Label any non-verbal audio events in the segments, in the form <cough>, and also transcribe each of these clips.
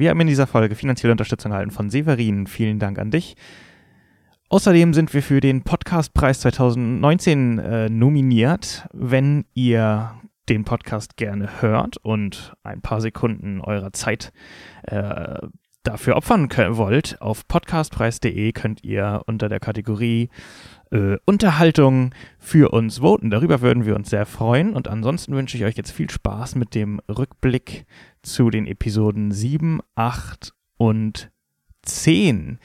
Wir haben in dieser Folge finanzielle Unterstützung erhalten von Severin. Vielen Dank an dich. Außerdem sind wir für den Podcastpreis 2019 äh, nominiert. Wenn ihr den Podcast gerne hört und ein paar Sekunden eurer Zeit äh, dafür opfern wollt, auf podcastpreis.de könnt ihr unter der Kategorie äh, Unterhaltung für uns voten. Darüber würden wir uns sehr freuen. Und ansonsten wünsche ich euch jetzt viel Spaß mit dem Rückblick zu den Episoden 7, 8 und 10,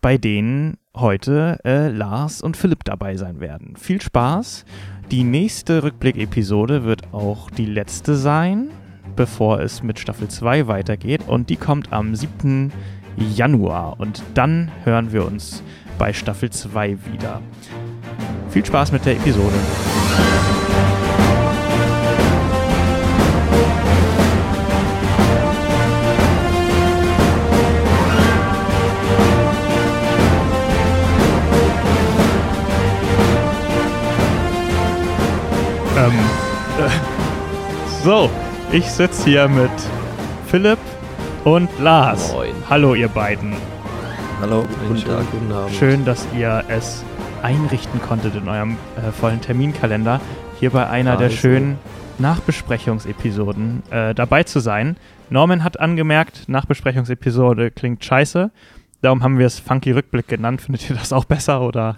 bei denen heute äh, Lars und Philipp dabei sein werden. Viel Spaß. Die nächste Rückblick-Episode wird auch die letzte sein, bevor es mit Staffel 2 weitergeht. Und die kommt am 7. Januar. Und dann hören wir uns bei Staffel 2 wieder. Viel Spaß mit der Episode. Ähm, äh, so, ich sitze hier mit Philipp und Lars. Moin. Hallo, ihr beiden. Hallo, Guten Tag, guten Abend. Schön, dass ihr es einrichten konntet in eurem äh, vollen Terminkalender, hier bei einer der Also. schönen Nachbesprechungsepisoden äh, dabei zu sein. Norman hat angemerkt, Nachbesprechungsepisode klingt scheiße. Darum haben wir es Funky Rückblick genannt. Findet ihr das auch besser oder?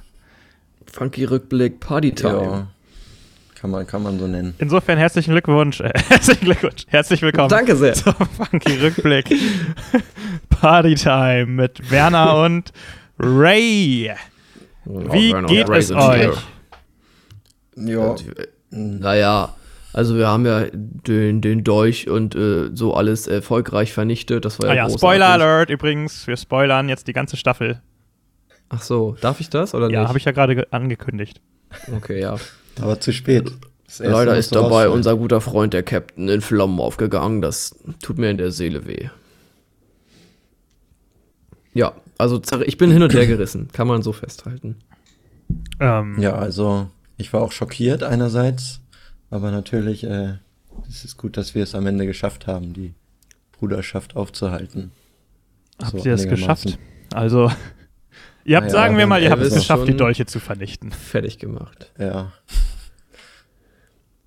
Funky Rückblick, Partytime. Ja, kann man, kann man so nennen. Insofern herzlichen Glückwunsch. Äh, <laughs> herzlichen Glückwunsch. Herzlich willkommen Danke sehr. <laughs> zum Funky Rückblick <laughs> Partytime mit Werner und Ray. Wie geht es euch? Ja, Naja, also wir haben ja den, den Dolch und äh, so alles erfolgreich vernichtet. Das war ja, Ah ja, großartig. Spoiler Alert übrigens. Wir spoilern jetzt die ganze Staffel. Ach so, darf ich das oder Ja, nicht? habe ich ja gerade ge- angekündigt. Okay, ja. Aber zu spät. Leider ist dabei unser guter Freund, der Captain, in Flammen aufgegangen. Das tut mir in der Seele weh. Ja, also ich bin hin und her <clears throat> gerissen. Kann man so festhalten. Ähm, Ja, also ich war auch schockiert einerseits, aber natürlich äh, es ist gut, dass wir es am Ende geschafft haben, die Bruderschaft aufzuhalten. Habt So ihr es geschafft? Also, ihr habt, Naja, sagen wir mal, ihr habt es geschafft, die Dolche zu vernichten. Fertig gemacht. Ja.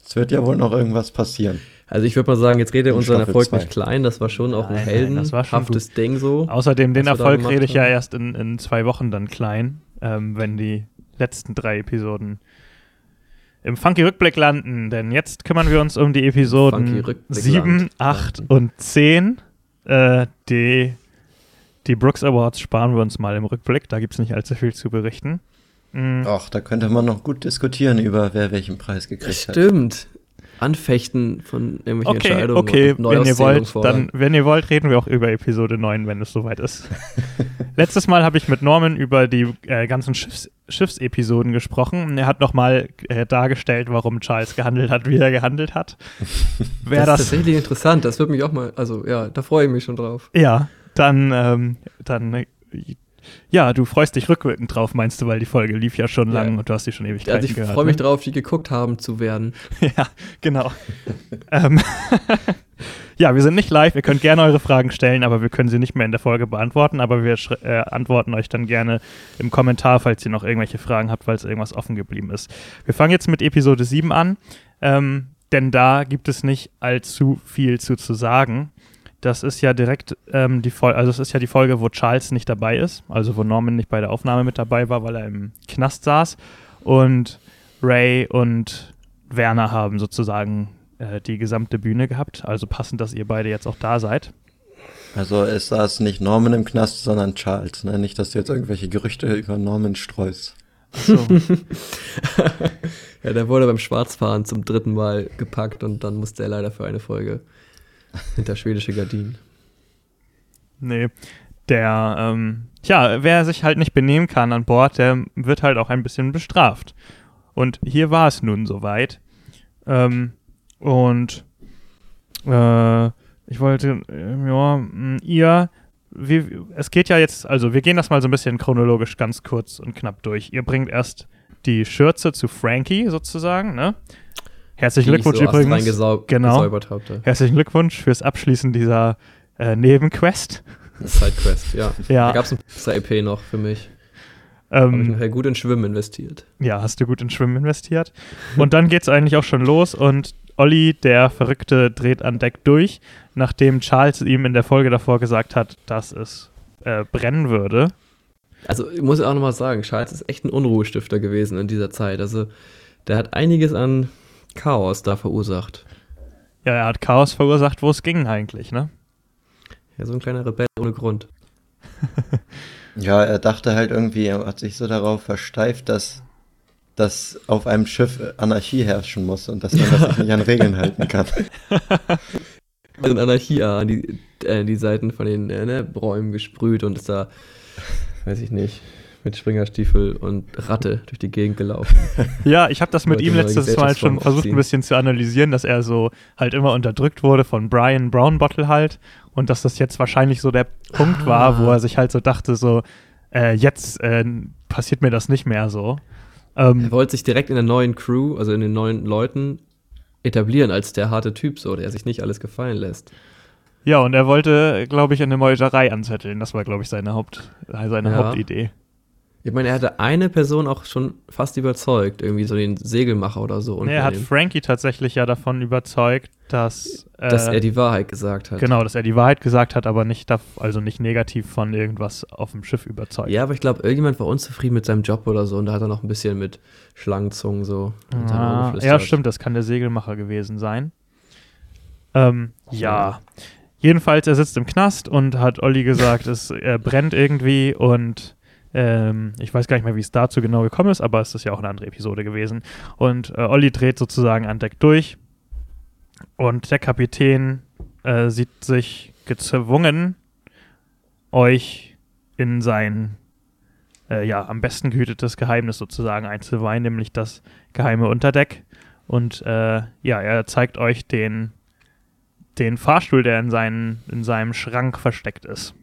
Es wird ja wohl noch irgendwas passieren. Also ich würde mal sagen, jetzt redet In unseren Erfolg zwei. nicht klein. Das war schon auch ein Nein, nein, das war schon heldenhaftes Ding so. Außerdem, den Erfolg rede ich ja erst in, in zwei Wochen dann klein, ähm, wenn die letzten drei Episoden im Funky Rückblick landen. Denn jetzt kümmern wir uns um die Episoden Rückblick 7, landen. 8 und 10. Äh, die, die Brooks Awards sparen wir uns mal im Rückblick. Da gibt es nicht allzu viel zu berichten. Mm, Ach, da könnte man noch gut diskutieren über wer welchen Preis gekriegt hat. Stimmt. Anfechten von irgendwelchen Okay, Entscheidungen. okay, und wenn ihr wollt, dann, wenn ihr wollt, reden wir auch über Episode 9, wenn es soweit ist. <laughs> Letztes Mal habe ich mit Norman über die äh, ganzen Schiffs Schiffsepisoden gesprochen. Und Er hat nochmal äh, dargestellt, warum Charles gehandelt hat, wie er gehandelt hat. <laughs> Das das, ist tatsächlich interessant. Das würde mich auch mal, also ja, da freue ich mich schon drauf. ja, dann, ähm, dann, äh, ja, du freust dich rückwirkend drauf, meinst du, weil die Folge lief ja schon Ja. lang und du hast die schon ewig Also ich gehört. freue mich ne? drauf, die geguckt haben zu werden. <laughs> Ja, genau. <laughs> ähm, <laughs> ja, wir sind nicht live. Ihr könnt gerne eure Fragen stellen, aber wir können sie nicht mehr in der Folge beantworten. Aber wir äh, antworten euch dann gerne im Kommentar, falls ihr noch irgendwelche Fragen habt, falls irgendwas offen geblieben ist. Wir fangen jetzt mit Episode 7 an, ähm, denn da gibt es nicht allzu viel zu, zu sagen. Das ist ja direkt ähm, die Folge, also es ist ja die Folge, wo Charles nicht dabei ist, also wo Norman nicht bei der Aufnahme mit dabei war, weil er im Knast saß. Und Ray und Werner haben sozusagen äh, die gesamte Bühne gehabt. Also passend, dass ihr beide jetzt auch da seid. Also es saß nicht Norman im Knast, sondern Charles. Ne? Nicht, dass du jetzt irgendwelche Gerüchte über Norman streust. So. <laughs> Ja, der wurde beim Schwarzfahren zum dritten Mal gepackt und dann musste er leider für eine Folge <laughs> hinter schwedische Gardinen. nee. Der, ähm, tja, wer sich halt nicht benehmen kann an Bord, der wird halt auch ein bisschen bestraft. Und hier war es nun soweit. Ähm, und äh, ich wollte, äh, ja, mh, ihr, wie, es geht ja jetzt, also wir gehen das mal so ein bisschen chronologisch ganz kurz und knapp durch. Ihr bringt erst die Schürze zu Frankie sozusagen, ne? Herzlichen Die ich Glückwunsch so übrigens. Genau. gesäubert hatte. Herzlichen Glückwunsch fürs Abschließen dieser äh, Nebenquest. Sidequest, ja. Ja. Da gab es ein extra EP noch für mich. Habe ich Ähm, nachher gut in Schwimmen investiert. ja, hast du gut in Schwimmen investiert. Und dann geht's eigentlich auch schon los und Olli, der Verrückte, dreht an Deck durch, nachdem Charles ihm in der Folge davor gesagt hat, dass es äh, brennen würde. Also ich muss auch nochmal sagen, Charles ist echt ein Unruhestifter gewesen in dieser Zeit. Also der hat einiges an Chaos da verursacht. Ja, er hat Chaos verursacht, wo es ging eigentlich, ne? Ja, so ein kleiner Rebell ohne Grund. <laughs> Ja, er dachte halt irgendwie, er hat sich so darauf versteift, dass, dass auf einem Schiff Anarchie herrschen muss und dass man das sich nicht an Regeln halten kann. <laughs> In Anarchie an die, äh, die Seiten von den äh, ne, Bräumen gesprüht und ist da, weiß ich nicht, mit Springerstiefel und Ratte durch die Gegend gelaufen. <laughs> Ja, ich habe das mit ihm letztes Mal schon versucht, ein bisschen zu analysieren, dass er so halt immer unterdrückt wurde von Brian Brownbottle halt und dass das jetzt wahrscheinlich so der Punkt war, wo Ah. er sich halt so dachte, so, äh, jetzt äh, passiert mir das nicht mehr so. Ähm, Er wollte sich direkt in der neuen Crew, also in den neuen Leuten, etablieren als der harte Typ, so, der sich nicht alles gefallen lässt. ja, und er wollte, glaube ich, eine Meuterei anzetteln. Das war, glaube ich, seine, Haupt, seine Ja. Hauptidee. Ich meine, er hatte eine Person auch schon fast überzeugt, irgendwie so den Segelmacher oder so. Nee, er hat Frankie tatsächlich ja davon überzeugt, dass, äh, dass er die Wahrheit gesagt hat. genau, dass er die Wahrheit gesagt hat, aber nicht, also nicht negativ von irgendwas auf dem Schiff überzeugt. Ja, aber ich glaube, irgendjemand war unzufrieden mit seinem Job oder so und da hat er noch ein bisschen mit Schlangenzungen so. Ah, ja, stimmt, das kann der Segelmacher gewesen sein. Ähm, ja. Jedenfalls, er sitzt im Knast und hat Olli gesagt, es brennt irgendwie und ähm, ich weiß gar nicht mehr, wie es dazu genau gekommen ist, aber es ist ja auch eine andere Episode gewesen. Und äh, Olli dreht sozusagen an Deck durch und der Kapitän äh, sieht sich gezwungen, euch in sein äh, ja, am besten gehütetes Geheimnis sozusagen einzuweihen, nämlich das geheime Unterdeck. Und äh, ja, er zeigt euch den, den Fahrstuhl, der in, seinen, in seinem Schrank versteckt ist.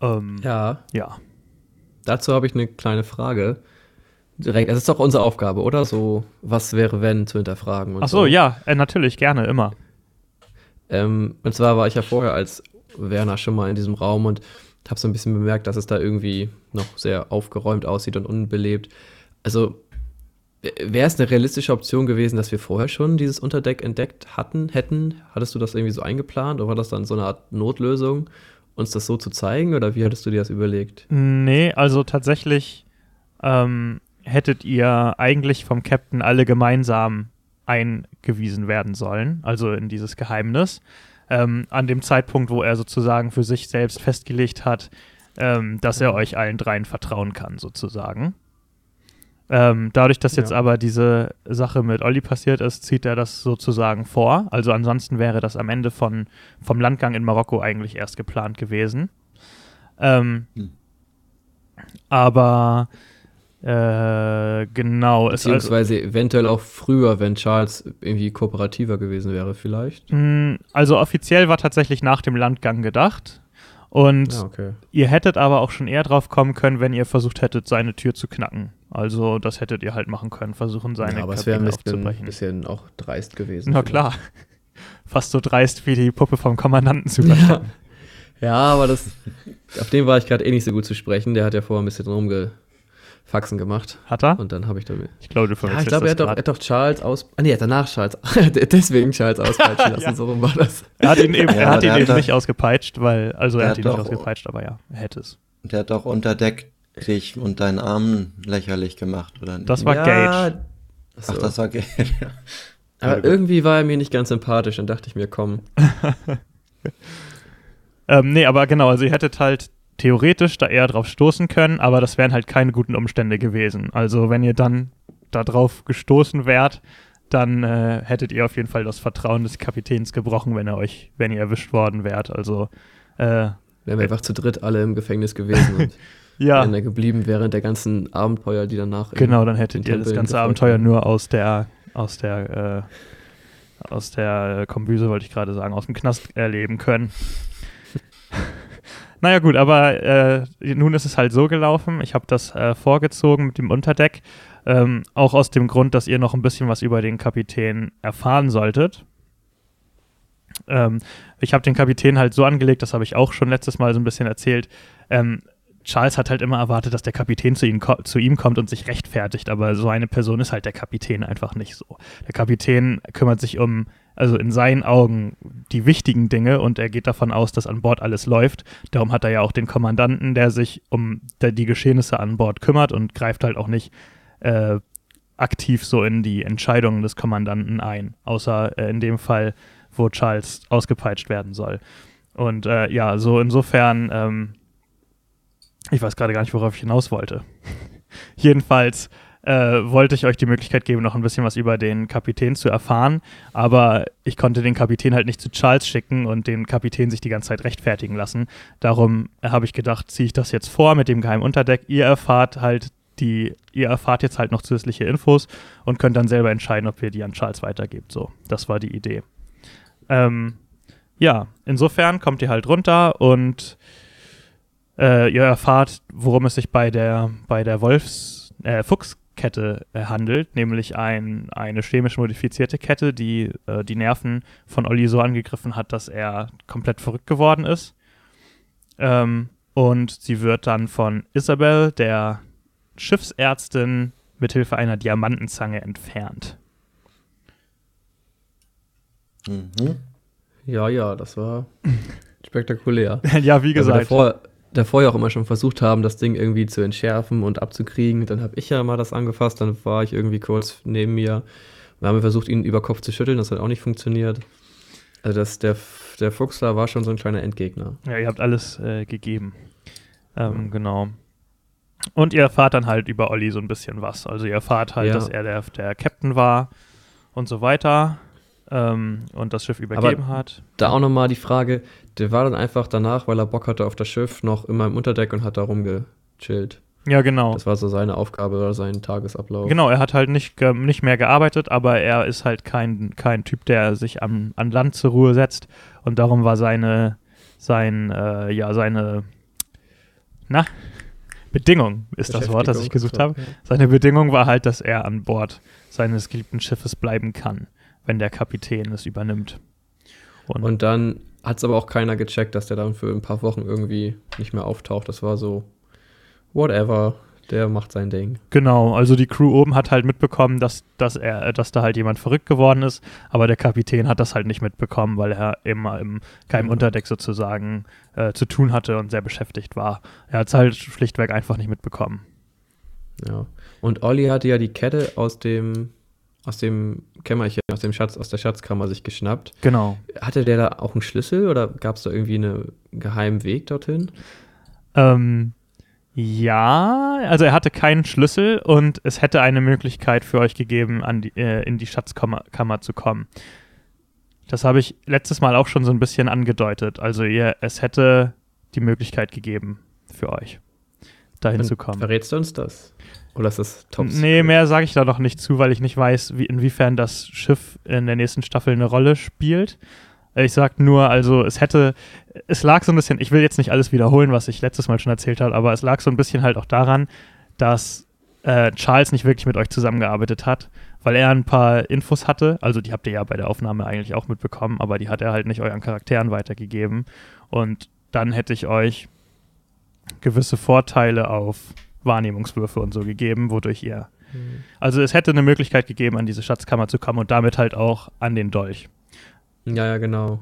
Ähm, ja. Ja, dazu habe ich eine kleine Frage. Direkt, es ist doch unsere Aufgabe, oder? So, was wäre, wenn, zu hinterfragen. Und Ach so, ja, äh, natürlich, gerne, immer. Ähm, und zwar war ich ja vorher als Werner schon mal in diesem Raum und habe so ein bisschen bemerkt, dass es da irgendwie noch sehr aufgeräumt aussieht und unbelebt. Also wäre es eine realistische Option gewesen, dass wir vorher schon dieses Unterdeck entdeckt hatten, hätten? Hattest du das irgendwie so eingeplant oder war das dann so eine Art Notlösung, uns das so zu zeigen oder wie hattest du dir das überlegt? Nee, also tatsächlich ähm, hättet ihr eigentlich vom Captain alle gemeinsam eingewiesen werden sollen, also in dieses Geheimnis. Ähm, an dem Zeitpunkt, wo er sozusagen für sich selbst festgelegt hat, ähm, dass er euch allen dreien vertrauen kann, sozusagen. Ähm, dadurch, dass jetzt Ja. aber diese Sache mit Olli passiert ist, zieht er das sozusagen vor. Also ansonsten wäre das am Ende von, vom Landgang in Marokko eigentlich erst geplant gewesen. Ähm, Hm. aber äh, genau, also, Beziehungsweise eventuell auch früher, wenn Charles irgendwie kooperativer gewesen wäre, vielleicht. mh, also offiziell war tatsächlich nach dem Landgang gedacht. Und Ja, okay. ihr hättet aber auch schon eher drauf kommen können, wenn ihr versucht hättet, seine Tür zu knacken. Also das hättet ihr halt machen können, versuchen seine ja, aber es wäre ein Kabine bisschen, aufzubrechen. bisschen auch dreist gewesen. Na klar. <laughs> Fast so dreist wie die Puppe vom Kommandanten zu überstellen. Ja, aber das, auf den war ich gerade eh nicht so gut zu sprechen. Der hat ja vorher ein bisschen rumgefaxen gemacht. Hat er? Und dann habe ich damit. Ich glaube, du Ja, ich glaube, er, hat doch- er hat doch Charles aus. Ah, nee, er hat danach Charles. <laughs> Deswegen Charles <laughs> auspeitschen lassen, Ja. so rum war das. Er hat ihn eben, Ja, er hat ihn hat eben nicht ausgepeitscht, weil, also er Der hat ihn nicht doch- ausgepeitscht, aber ja, er hätte es. Der hat doch unter Deck dich und deinen Arm lächerlich gemacht, oder nicht? Das war Gage. Achso. <laughs> Ach, das war Gage. ja. aber irgendwie war er mir nicht ganz sympathisch und dachte ich mir, komm. <laughs> Ähm, nee, aber genau, also ihr hättet halt theoretisch da eher drauf stoßen können, aber das wären halt keine guten Umstände gewesen. Also wenn ihr dann da drauf gestoßen wärt, dann äh, hättet ihr auf jeden Fall das Vertrauen des Kapitäns gebrochen, wenn er euch, wenn ihr erwischt worden wärt. Also äh, Wären wir einfach zu dritt alle im Gefängnis gewesen <laughs> und ja, wären da geblieben während der ganzen Abenteuer, die danach. genau, dann hättet ihr das ganze Abenteuer haben. nur aus der, aus der, äh, aus der Kombüse, wollte ich gerade sagen, aus dem Knast erleben können. <laughs> Naja gut, aber äh, nun ist es halt so gelaufen. Ich habe das äh, vorgezogen mit dem Unterdeck. Ähm, auch aus dem Grund, dass ihr noch ein bisschen was über den Kapitän erfahren solltet. Ähm, ich habe den Kapitän halt so angelegt, das habe ich auch schon letztes Mal so ein bisschen erzählt. Ähm, Charles hat halt immer erwartet, dass der Kapitän zu ihm, zu ihm, kommt und sich rechtfertigt, aber so eine Person ist halt der Kapitän einfach nicht so. Der Kapitän kümmert sich um, also in seinen Augen, die wichtigen Dinge und er geht davon aus, dass an Bord alles läuft. Darum hat er ja auch den Kommandanten, der sich um die Geschehnisse an Bord kümmert und greift halt auch nicht äh, aktiv so in die Entscheidungen des Kommandanten ein, außer äh, in dem Fall, wo Charles ausgepeitscht werden soll. Und äh, ja, so insofern ähm, ich weiß gerade gar nicht, worauf ich hinaus wollte. <laughs> Jedenfalls äh, wollte ich euch die Möglichkeit geben, noch ein bisschen was über den Kapitän zu erfahren, aber ich konnte den Kapitän halt nicht zu Charles schicken und den Kapitän sich die ganze Zeit rechtfertigen lassen. Darum habe ich gedacht, ziehe ich das jetzt vor mit dem geheimen Unterdeck. Ihr erfahrt halt die, ihr erfahrt jetzt halt noch zusätzliche Infos und könnt dann selber entscheiden, ob ihr die an Charles weitergebt. So, das war die Idee. Ähm, ja, insofern kommt ihr halt runter und äh, ihr erfahrt, worum es sich bei der, bei der Wolfs, äh, Fuchskette äh, handelt, nämlich ein, eine chemisch modifizierte Kette, die äh, die Nerven von Olli so angegriffen hat, dass er komplett verrückt geworden ist. Ähm, und sie wird dann von Isabel, der Schiffsärztin, mithilfe einer Diamantenzange entfernt. Mhm. Ja, ja, das war <laughs> spektakulär. ja, wie gesagt. Also davor, davor ja auch immer schon versucht haben, das Ding irgendwie zu entschärfen und abzukriegen. Dann habe ich ja mal das angefasst, dann war ich irgendwie kurz neben mir. Wir haben versucht, ihn über Kopf zu schütteln, das hat auch nicht funktioniert. Also das, der, der Fuchs da war schon so ein kleiner Endgegner. Ja, ihr habt alles äh, gegeben. Ähm, mhm. Genau. Und ihr erfahrt dann halt über Olli so ein bisschen was. Also ihr erfahrt halt, ja. dass er der, der Captain war und so weiter ähm, und das Schiff übergeben Aber hat. Da auch nochmal die Frage, der war dann einfach danach, weil er Bock hatte auf das Schiff, noch immer im Unterdeck und hat da rumgechillt. Ja, genau. Das war so seine Aufgabe oder sein Tagesablauf. Genau, er hat halt nicht, nicht mehr gearbeitet, aber er ist halt kein, kein Typ, der sich am, an Land zur Ruhe setzt. Und darum war seine, sein, äh, ja, seine, na, Bedingung ist das Wort, das ich gesucht habe. Seine Bedingung war halt, dass er an Bord seines geliebten Schiffes bleiben kann wenn der Kapitän es übernimmt. Und, und dann hat es aber auch keiner gecheckt, dass der dann für ein paar Wochen irgendwie nicht mehr auftaucht. Das war so, whatever, der macht sein Ding. Genau, also die Crew oben hat halt mitbekommen, dass, dass, er, dass da halt jemand verrückt geworden ist, aber der Kapitän hat das halt nicht mitbekommen, weil er immer im keinem mhm. Unterdeck sozusagen äh, zu tun hatte und sehr beschäftigt war. Er hat es halt schlichtweg einfach nicht mitbekommen. Ja. Und Olli hatte ja die Kette aus dem aus dem Kämmerchen, aus dem Schatz, aus der Schatzkammer sich geschnappt. Genau. Hatte der da auch einen Schlüssel oder gab es da irgendwie einen geheimen Weg dorthin? Ähm, ja, also er hatte keinen Schlüssel und es hätte eine Möglichkeit für euch gegeben, die, äh, in die Schatzkammer Kammer zu kommen. Das habe ich letztes Mal auch schon so ein bisschen angedeutet. Also ihr, es hätte die Möglichkeit gegeben für euch, dahin Dann zu kommen. Verrätst du uns das? Oder ist das top? Nee, mehr sage ich da noch nicht zu, weil ich nicht weiß, wie, inwiefern das Schiff in der nächsten Staffel eine Rolle spielt. Ich sag nur, also es hätte, es lag so ein bisschen, ich will jetzt nicht alles wiederholen, was ich letztes Mal schon erzählt habe, aber es lag so ein bisschen halt auch daran, dass äh, Charles nicht wirklich mit euch zusammengearbeitet hat, weil er ein paar Infos hatte, also die habt ihr ja bei der Aufnahme eigentlich auch mitbekommen, aber die hat er halt nicht euren Charakteren weitergegeben. Und dann hätte ich euch gewisse Vorteile auf Wahrnehmungswürfe und so gegeben, wodurch ihr. Mhm. Also es hätte eine Möglichkeit gegeben, an diese Schatzkammer zu kommen und damit halt auch an den Dolch. Ja, ja, genau.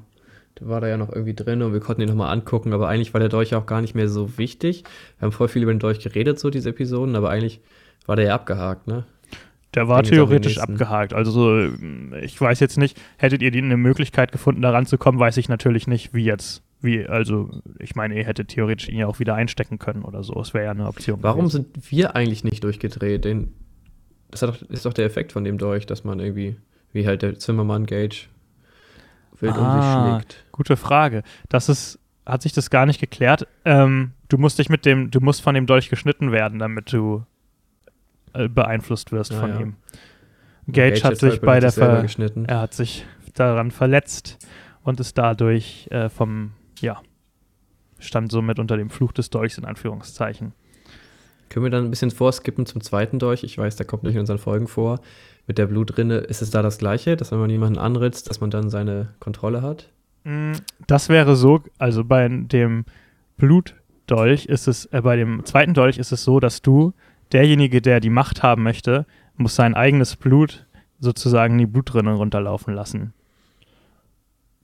Der war da ja noch irgendwie drin und wir konnten ihn nochmal angucken, aber eigentlich war der Dolch auch gar nicht mehr so wichtig. Wir haben voll viel über den Dolch geredet, so diese Episoden, aber eigentlich war der ja abgehakt, ne? Der war theoretisch abgehakt. Also ich weiß jetzt nicht, hättet ihr eine Möglichkeit gefunden, da ranzukommen, weiß ich natürlich nicht, wie jetzt wie, also, ich meine, ihr hättet theoretisch ihn ja auch wieder einstecken können oder so. Es wäre ja eine Option. Warum gewesen. sind wir eigentlich nicht durchgedreht? Den, das doch, ist doch der Effekt von dem Dolch, dass man irgendwie, wie halt der Zimmermann Gage wild ah, um sich ah, schlägt. Gute Frage. Das ist, hat sich das gar nicht geklärt. Ähm, du musst dich mit dem, du musst von dem Dolch geschnitten werden, damit du äh, beeinflusst wirst ah, von ja. ihm. Gage, Gage hat sich halt bei der Ver er hat sich daran verletzt und ist dadurch äh, vom ja, stand somit unter dem Fluch des Dolchs in Anführungszeichen. Können wir dann ein bisschen vorskippen zum zweiten Dolch? Ich weiß, der kommt nicht in unseren Folgen vor. Mit der Blutrinne ist es da das gleiche, dass wenn man jemanden anritzt, dass man dann seine Kontrolle hat? Mm, Das wäre so, also bei dem Blutdolch ist es, äh, bei dem zweiten Dolch ist es so, dass du, derjenige, der die Macht haben möchte, muss sein eigenes Blut sozusagen in die Blutrinne runterlaufen lassen.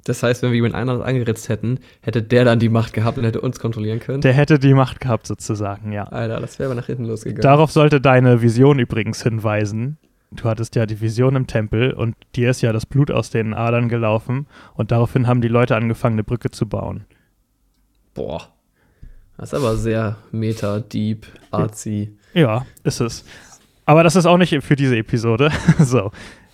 Das heißt, wenn wir jemand anderes angeritzt hätten, hätte der dann die Macht gehabt und hätte uns kontrollieren können. Der hätte die Macht gehabt, sozusagen, ja. Alter, das wäre aber nach hinten losgegangen. Darauf sollte deine Vision übrigens hinweisen. Du hattest ja die Vision im Tempel und dir ist ja das Blut aus den Adern gelaufen und daraufhin haben die Leute angefangen, eine Brücke zu bauen. Boah. Das ist aber sehr meta, deep, artsy. Ja, ist es. Aber das ist auch nicht für diese Episode. <laughs> so.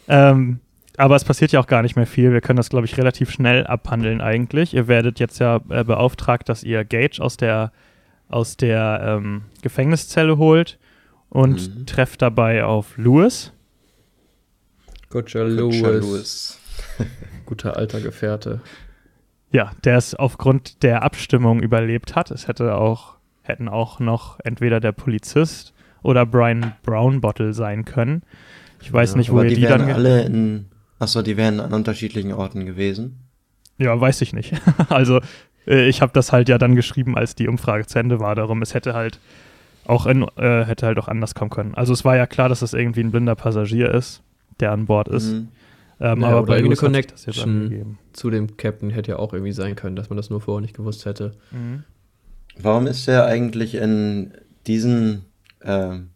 Ähm, aber es passiert ja auch gar nicht mehr viel. Wir können das, glaube ich, relativ schnell abhandeln eigentlich. Ihr werdet jetzt ja äh, beauftragt, dass ihr Gage aus der, aus der ähm, Gefängniszelle holt und Mhm. trefft dabei auf Lewis. Kutscher Lewis. Lewis. <laughs> Guter alter Gefährte. Ja, der es aufgrund der Abstimmung überlebt hat. Es hätte auch, hätten auch noch entweder der Polizist oder Brian Brownbottle sein können. Ich weiß Ja, nicht, wo Aber ihr die, die, dann. alle in. Achso, die wären an unterschiedlichen Orten gewesen. Ja, weiß ich nicht. <laughs> also, äh, ich habe das halt ja dann geschrieben, als die Umfrage zu Ende war. Darum, es hätte halt auch in, äh, hätte halt auch anders kommen können. Also, es war ja klar, dass es irgendwie ein blinder Passagier ist, der an Bord ist. Mhm. Ähm, Ja, aber oder bei das jetzt Connection. angegeben. Zu dem Captain hätte ja auch irgendwie sein können, dass man das nur vorher nicht gewusst hätte. Mhm. Warum ist er eigentlich in diesem ähm,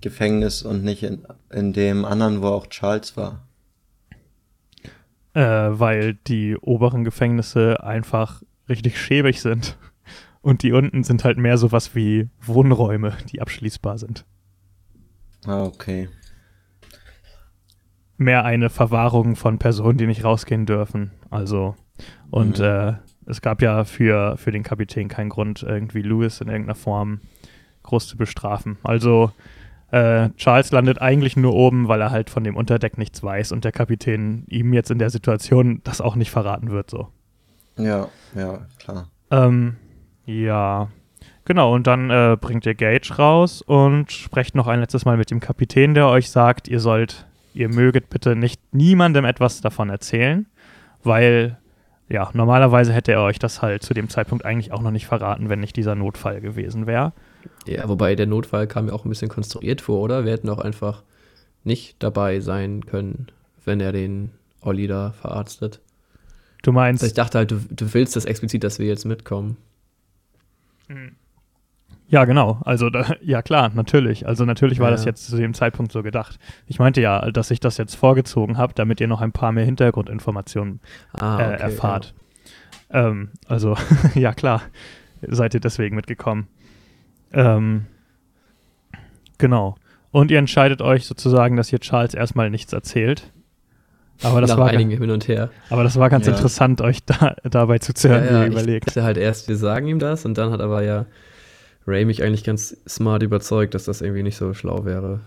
Gefängnis und nicht in, in dem anderen, wo auch Charles war? Äh, weil die oberen Gefängnisse einfach richtig schäbig sind. Und die unten sind halt mehr sowas wie Wohnräume, die abschließbar sind. Ah, okay. Mehr eine Verwahrung von Personen, die nicht rausgehen dürfen. Also, und Mhm. äh, es gab ja für, für den Kapitän keinen Grund, irgendwie Lewis in irgendeiner Form groß zu bestrafen. Also, äh, Charles landet eigentlich nur oben, weil er halt von dem Unterdeck nichts weiß und der Kapitän ihm jetzt in der Situation das auch nicht verraten wird, so. Ja, ja, klar. Ähm, ja. Genau, und dann äh, bringt ihr Gage raus und sprecht noch ein letztes Mal mit dem Kapitän, der euch sagt, ihr sollt, ihr möget bitte nicht niemandem etwas davon erzählen, weil, ja, normalerweise hätte er euch das halt zu dem Zeitpunkt eigentlich auch noch nicht verraten, wenn nicht dieser Notfall gewesen wäre. Ja, wobei der Notfall kam mir auch ein bisschen konstruiert vor, oder? Wir hätten auch einfach nicht dabei sein können, wenn er den Olli da verarztet. Du meinst, Also ich dachte halt, du, du willst das explizit, dass wir jetzt mitkommen. Ja, genau. Also, da, <laughs> ja klar, natürlich. Also, natürlich war Ja. das jetzt zu dem Zeitpunkt so gedacht. Ich meinte ja, dass ich das jetzt vorgezogen habe, damit ihr noch ein paar mehr Hintergrundinformationen Ah, äh, erfahrt. Ähm, also, <laughs> ja klar, seid ihr deswegen mitgekommen. Ähm, genau. Und ihr entscheidet euch sozusagen, dass ihr Charles erstmal nichts erzählt. Aber das, Nach war, einigen ga- hin und her. aber das war ganz Ja. interessant, euch da, dabei zuzuhören, wie ihr ich überlegt. dachte halt erst, wir sagen ihm das und dann hat aber ja Ray mich eigentlich ganz smart überzeugt, dass das irgendwie nicht so schlau wäre.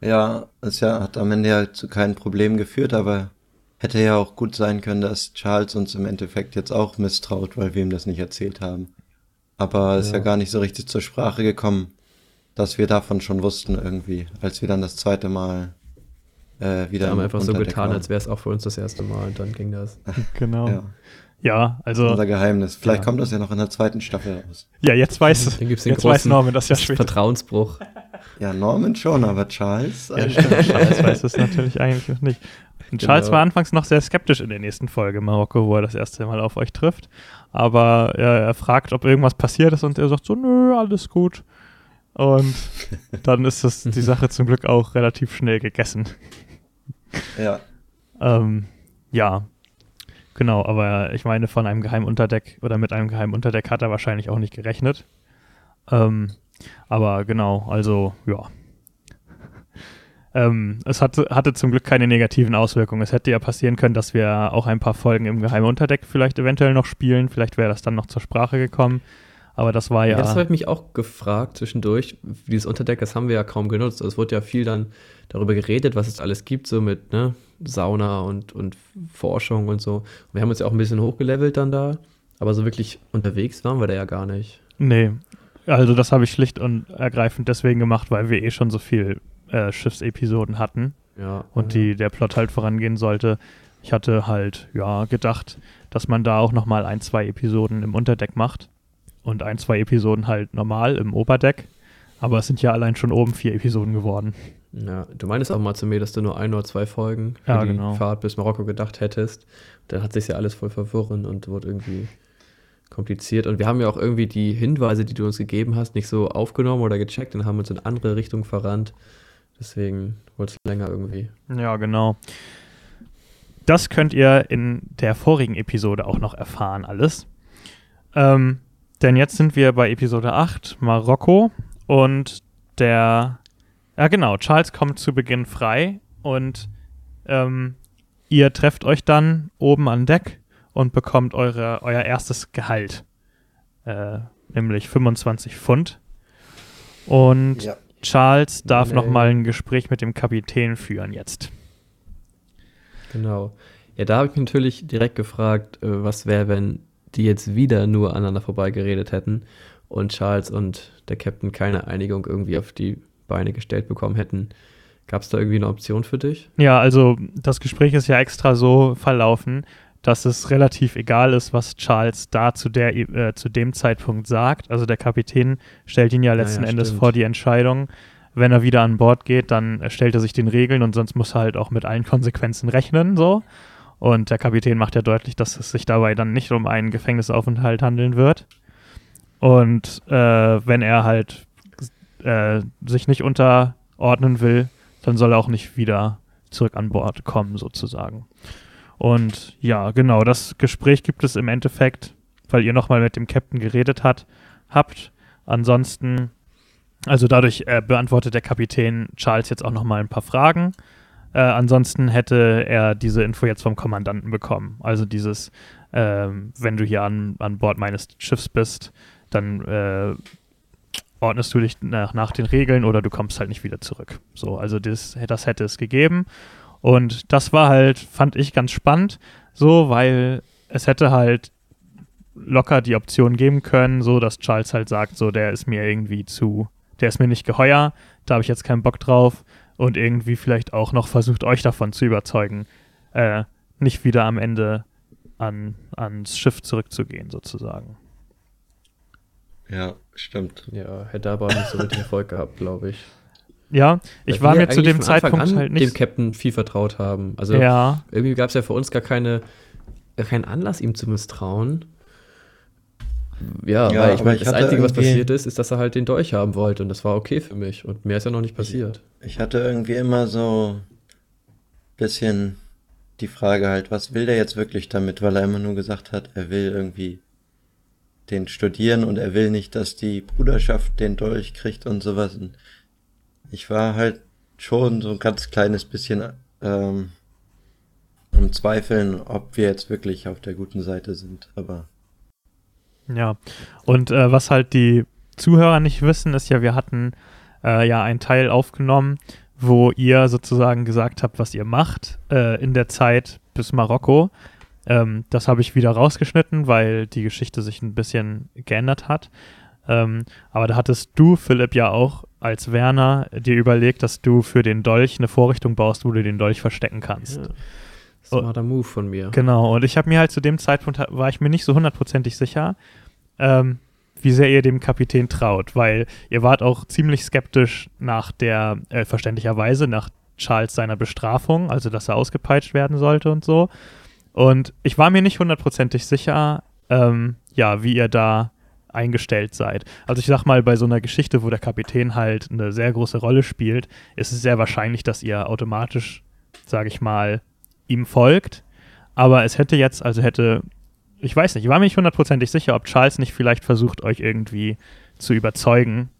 Ja, es ja, hat am Ende ja zu keinem Problem geführt, aber hätte ja auch gut sein können, dass Charles uns im Endeffekt jetzt auch misstraut, weil wir ihm das nicht erzählt haben. Aber es ist ja Ja. gar nicht so richtig zur Sprache gekommen, dass wir davon schon wussten irgendwie, als wir dann das zweite Mal äh, wieder Wir haben einfach so getan, waren. als wäre es auch für uns das erste Mal und dann ging das. <laughs> Genau. Ja, Ja, also, unser Geheimnis. Vielleicht Ja. kommt das ja noch in der zweiten Staffel raus. ja, jetzt weiß, Dann gibt's den jetzt weiß Norman das ja <laughs> später. Vertrauensbruch. Ja, Norman schon, aber Charles? Ja. Charles weiß es natürlich eigentlich noch nicht. Und Charles Genau. war anfangs noch sehr skeptisch in der nächsten Folge Marokko, wo er das erste Mal auf euch trifft. Aber er, er fragt, ob irgendwas passiert ist und er sagt so, nö, alles gut. Und <laughs> dann ist das, die Sache zum Glück auch relativ schnell gegessen. ja. Ähm, ja, genau, aber ich meine, von einem Geheimunterdeck oder mit einem Geheimunterdeck hat er wahrscheinlich auch nicht gerechnet. Ähm, aber genau, also ja. Ähm, es hatte, hatte zum Glück keine negativen Auswirkungen. Es hätte ja passieren können, dass wir auch ein paar Folgen im Geheimunterdeck vielleicht eventuell noch spielen. Vielleicht wäre das dann noch zur Sprache gekommen. Aber das war Ja. ja. das habe ich mich auch gefragt zwischendurch. Dieses Unterdeck, das haben wir ja kaum genutzt. Also Es wurde ja viel dann darüber geredet, was es alles gibt, so mit ne, Sauna und, und Forschung und so. Wir haben uns ja auch ein bisschen hochgelevelt dann da. Aber so wirklich unterwegs waren wir da ja gar nicht. Nee, also das habe ich schlicht und ergreifend deswegen gemacht, weil wir eh schon so viel äh, Schiffsepisoden hatten. Ja. und ja. die, der Plot halt vorangehen sollte. ich hatte halt, ja, gedacht, dass man da auch nochmal ein, zwei Episoden im Unterdeck macht und ein, zwei Episoden halt normal im Oberdeck. Aber es sind ja allein schon oben vier Episoden geworden. Ja, du meinst auch mal zu mir, dass du nur ein oder zwei Folgen für Ja, die genau. Fahrt bis Marokko gedacht hättest. Dann hat sich ja alles voll verwirren und wurde irgendwie kompliziert. Und wir haben ja auch irgendwie die Hinweise, die du uns gegeben hast, nicht so aufgenommen oder gecheckt und haben uns in andere Richtung verrannt. Deswegen wurde es länger irgendwie. Ja, genau. Das könnt ihr in der vorigen Episode auch noch erfahren, alles. Ähm, denn jetzt sind wir bei Episode 8, Marokko. Und der, ja genau, Charles kommt zu Beginn frei und ähm, ihr trefft euch dann oben an Deck und bekommt eure, euer erstes Gehalt. Äh, nämlich 25 Pfund. Und Ja. Charles darf Nee. nochmal ein Gespräch mit dem Kapitän führen jetzt. Genau. Ja, da habe ich mich natürlich direkt gefragt, äh, was wäre, wenn die jetzt wieder nur aneinander vorbeigeredet hätten und Charles und der Captain keine Einigung irgendwie auf die Beine gestellt bekommen hätten. Gab es da irgendwie eine Option für dich? Ja, also das Gespräch ist ja extra so verlaufen, dass es relativ egal ist, was Charles da zu, der, äh, zu dem Zeitpunkt sagt. Also der Kapitän stellt ihn ja letzten ja, Endes stimmt. vor die Entscheidung. Wenn er wieder an Bord geht, dann stellt er sich den Regeln und sonst muss er halt auch mit allen Konsequenzen rechnen, so. Und der Kapitän macht ja deutlich, dass es sich dabei dann nicht um einen Gefängnisaufenthalt handeln wird. Und äh, wenn er halt äh, sich nicht unterordnen will, dann soll er auch nicht wieder zurück an Bord kommen, sozusagen. Und ja, genau, das Gespräch gibt es im Endeffekt, weil ihr nochmal mit dem Captain geredet hat, habt. Ansonsten, also dadurch äh, beantwortet der Kapitän Charles jetzt auch nochmal ein paar Fragen. Äh, ansonsten hätte er diese Info jetzt vom Kommandanten bekommen. Also dieses, ähm, wenn du hier an, an Bord meines Schiffs bist, dann äh, ordnest du dich nach, nach den Regeln oder du kommst halt nicht wieder zurück. So, also das, das hätte es gegeben. Und das war halt, fand ich ganz spannend, so, weil es hätte halt locker die Option geben können, so dass Charles halt sagt, so, der ist mir irgendwie zu, der ist mir nicht geheuer, da habe ich jetzt keinen Bock drauf und irgendwie vielleicht auch noch versucht, euch davon zu überzeugen, äh, nicht wieder am Ende an, ans Schiff zurückzugehen, sozusagen. Ja, stimmt. Ja, hätte aber nicht so richtig Erfolg gehabt, glaube ich. Ja, ich war mir zu dem Zeitpunkt an halt dem nicht. Captain viel vertraut haben. Also Ja, irgendwie gab es ja für uns gar keine, gar keinen Anlass, ihm zu misstrauen. Ja, Ja, weil ich meine, ich das Einzige, was passiert ist, ist, dass er halt den Dolch haben wollte und das war okay für mich und mehr ist ja noch nicht passiert. Ich hatte irgendwie immer so ein bisschen die Frage halt, was will der jetzt wirklich damit, weil er immer nur gesagt hat, er will irgendwie den studieren und er will nicht, dass die Bruderschaft den Dolch kriegt und sowas. Und ich war halt schon so ein ganz kleines bisschen ähm, am Zweifeln, ob wir jetzt wirklich auf der guten Seite sind. Aber Ja, und äh, was halt die Zuhörer nicht wissen, ist ja, wir hatten äh, ja einen Teil aufgenommen, wo ihr sozusagen gesagt habt, was ihr macht äh, in der Zeit bis Marokko. Ähm, das habe ich wieder rausgeschnitten, weil die Geschichte sich ein bisschen geändert hat. Ähm, aber da hattest du, Philipp, ja auch als Werner dir überlegt, dass du für den Dolch eine Vorrichtung baust, wo du den Dolch verstecken kannst. Ja. Smarter Move von mir. Genau, und ich habe mir halt zu dem Zeitpunkt, war ich mir nicht so hundertprozentig sicher, ähm, wie sehr ihr dem Kapitän traut, weil ihr wart auch ziemlich skeptisch nach der, äh, verständlicherweise, nach Charles seiner Bestrafung, also dass er ausgepeitscht werden sollte und so. Und ich war mir nicht hundertprozentig sicher, ähm, ja, wie ihr da eingestellt seid. Also ich sag mal, bei so einer Geschichte, wo der Kapitän halt eine sehr große Rolle spielt, ist es sehr wahrscheinlich, dass ihr automatisch, sage ich mal, ihm folgt. Aber es hätte jetzt, also hätte, ich weiß nicht, ich war mir nicht hundertprozentig sicher, ob Charles nicht vielleicht versucht, euch irgendwie zu überzeugen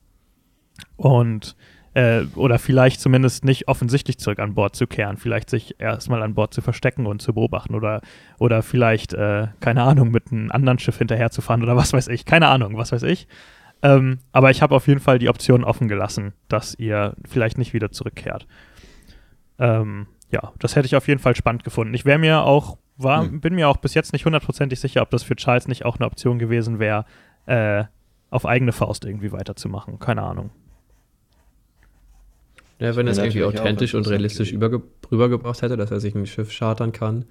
und äh, oder vielleicht zumindest nicht offensichtlich zurück an Bord zu kehren, vielleicht sich erstmal an Bord zu verstecken und zu beobachten oder, oder vielleicht, äh, keine Ahnung, mit einem anderen Schiff hinterherzufahren oder was weiß ich, keine Ahnung, was weiß ich. Ähm, aber ich habe auf jeden Fall die Option offen gelassen, dass ihr vielleicht nicht wieder zurückkehrt. Ähm, ja, das hätte ich auf jeden Fall spannend gefunden. Ich wäre mir auch, war, Hm. bin mir auch bis jetzt nicht hundertprozentig sicher, ob das für Charles nicht auch eine Option gewesen wäre, äh, auf eigene Faust irgendwie weiterzumachen. Keine Ahnung. Ja, wenn er es irgendwie authentisch und realistisch überge rübergebracht hätte, dass er sich ein Schiff chartern kann.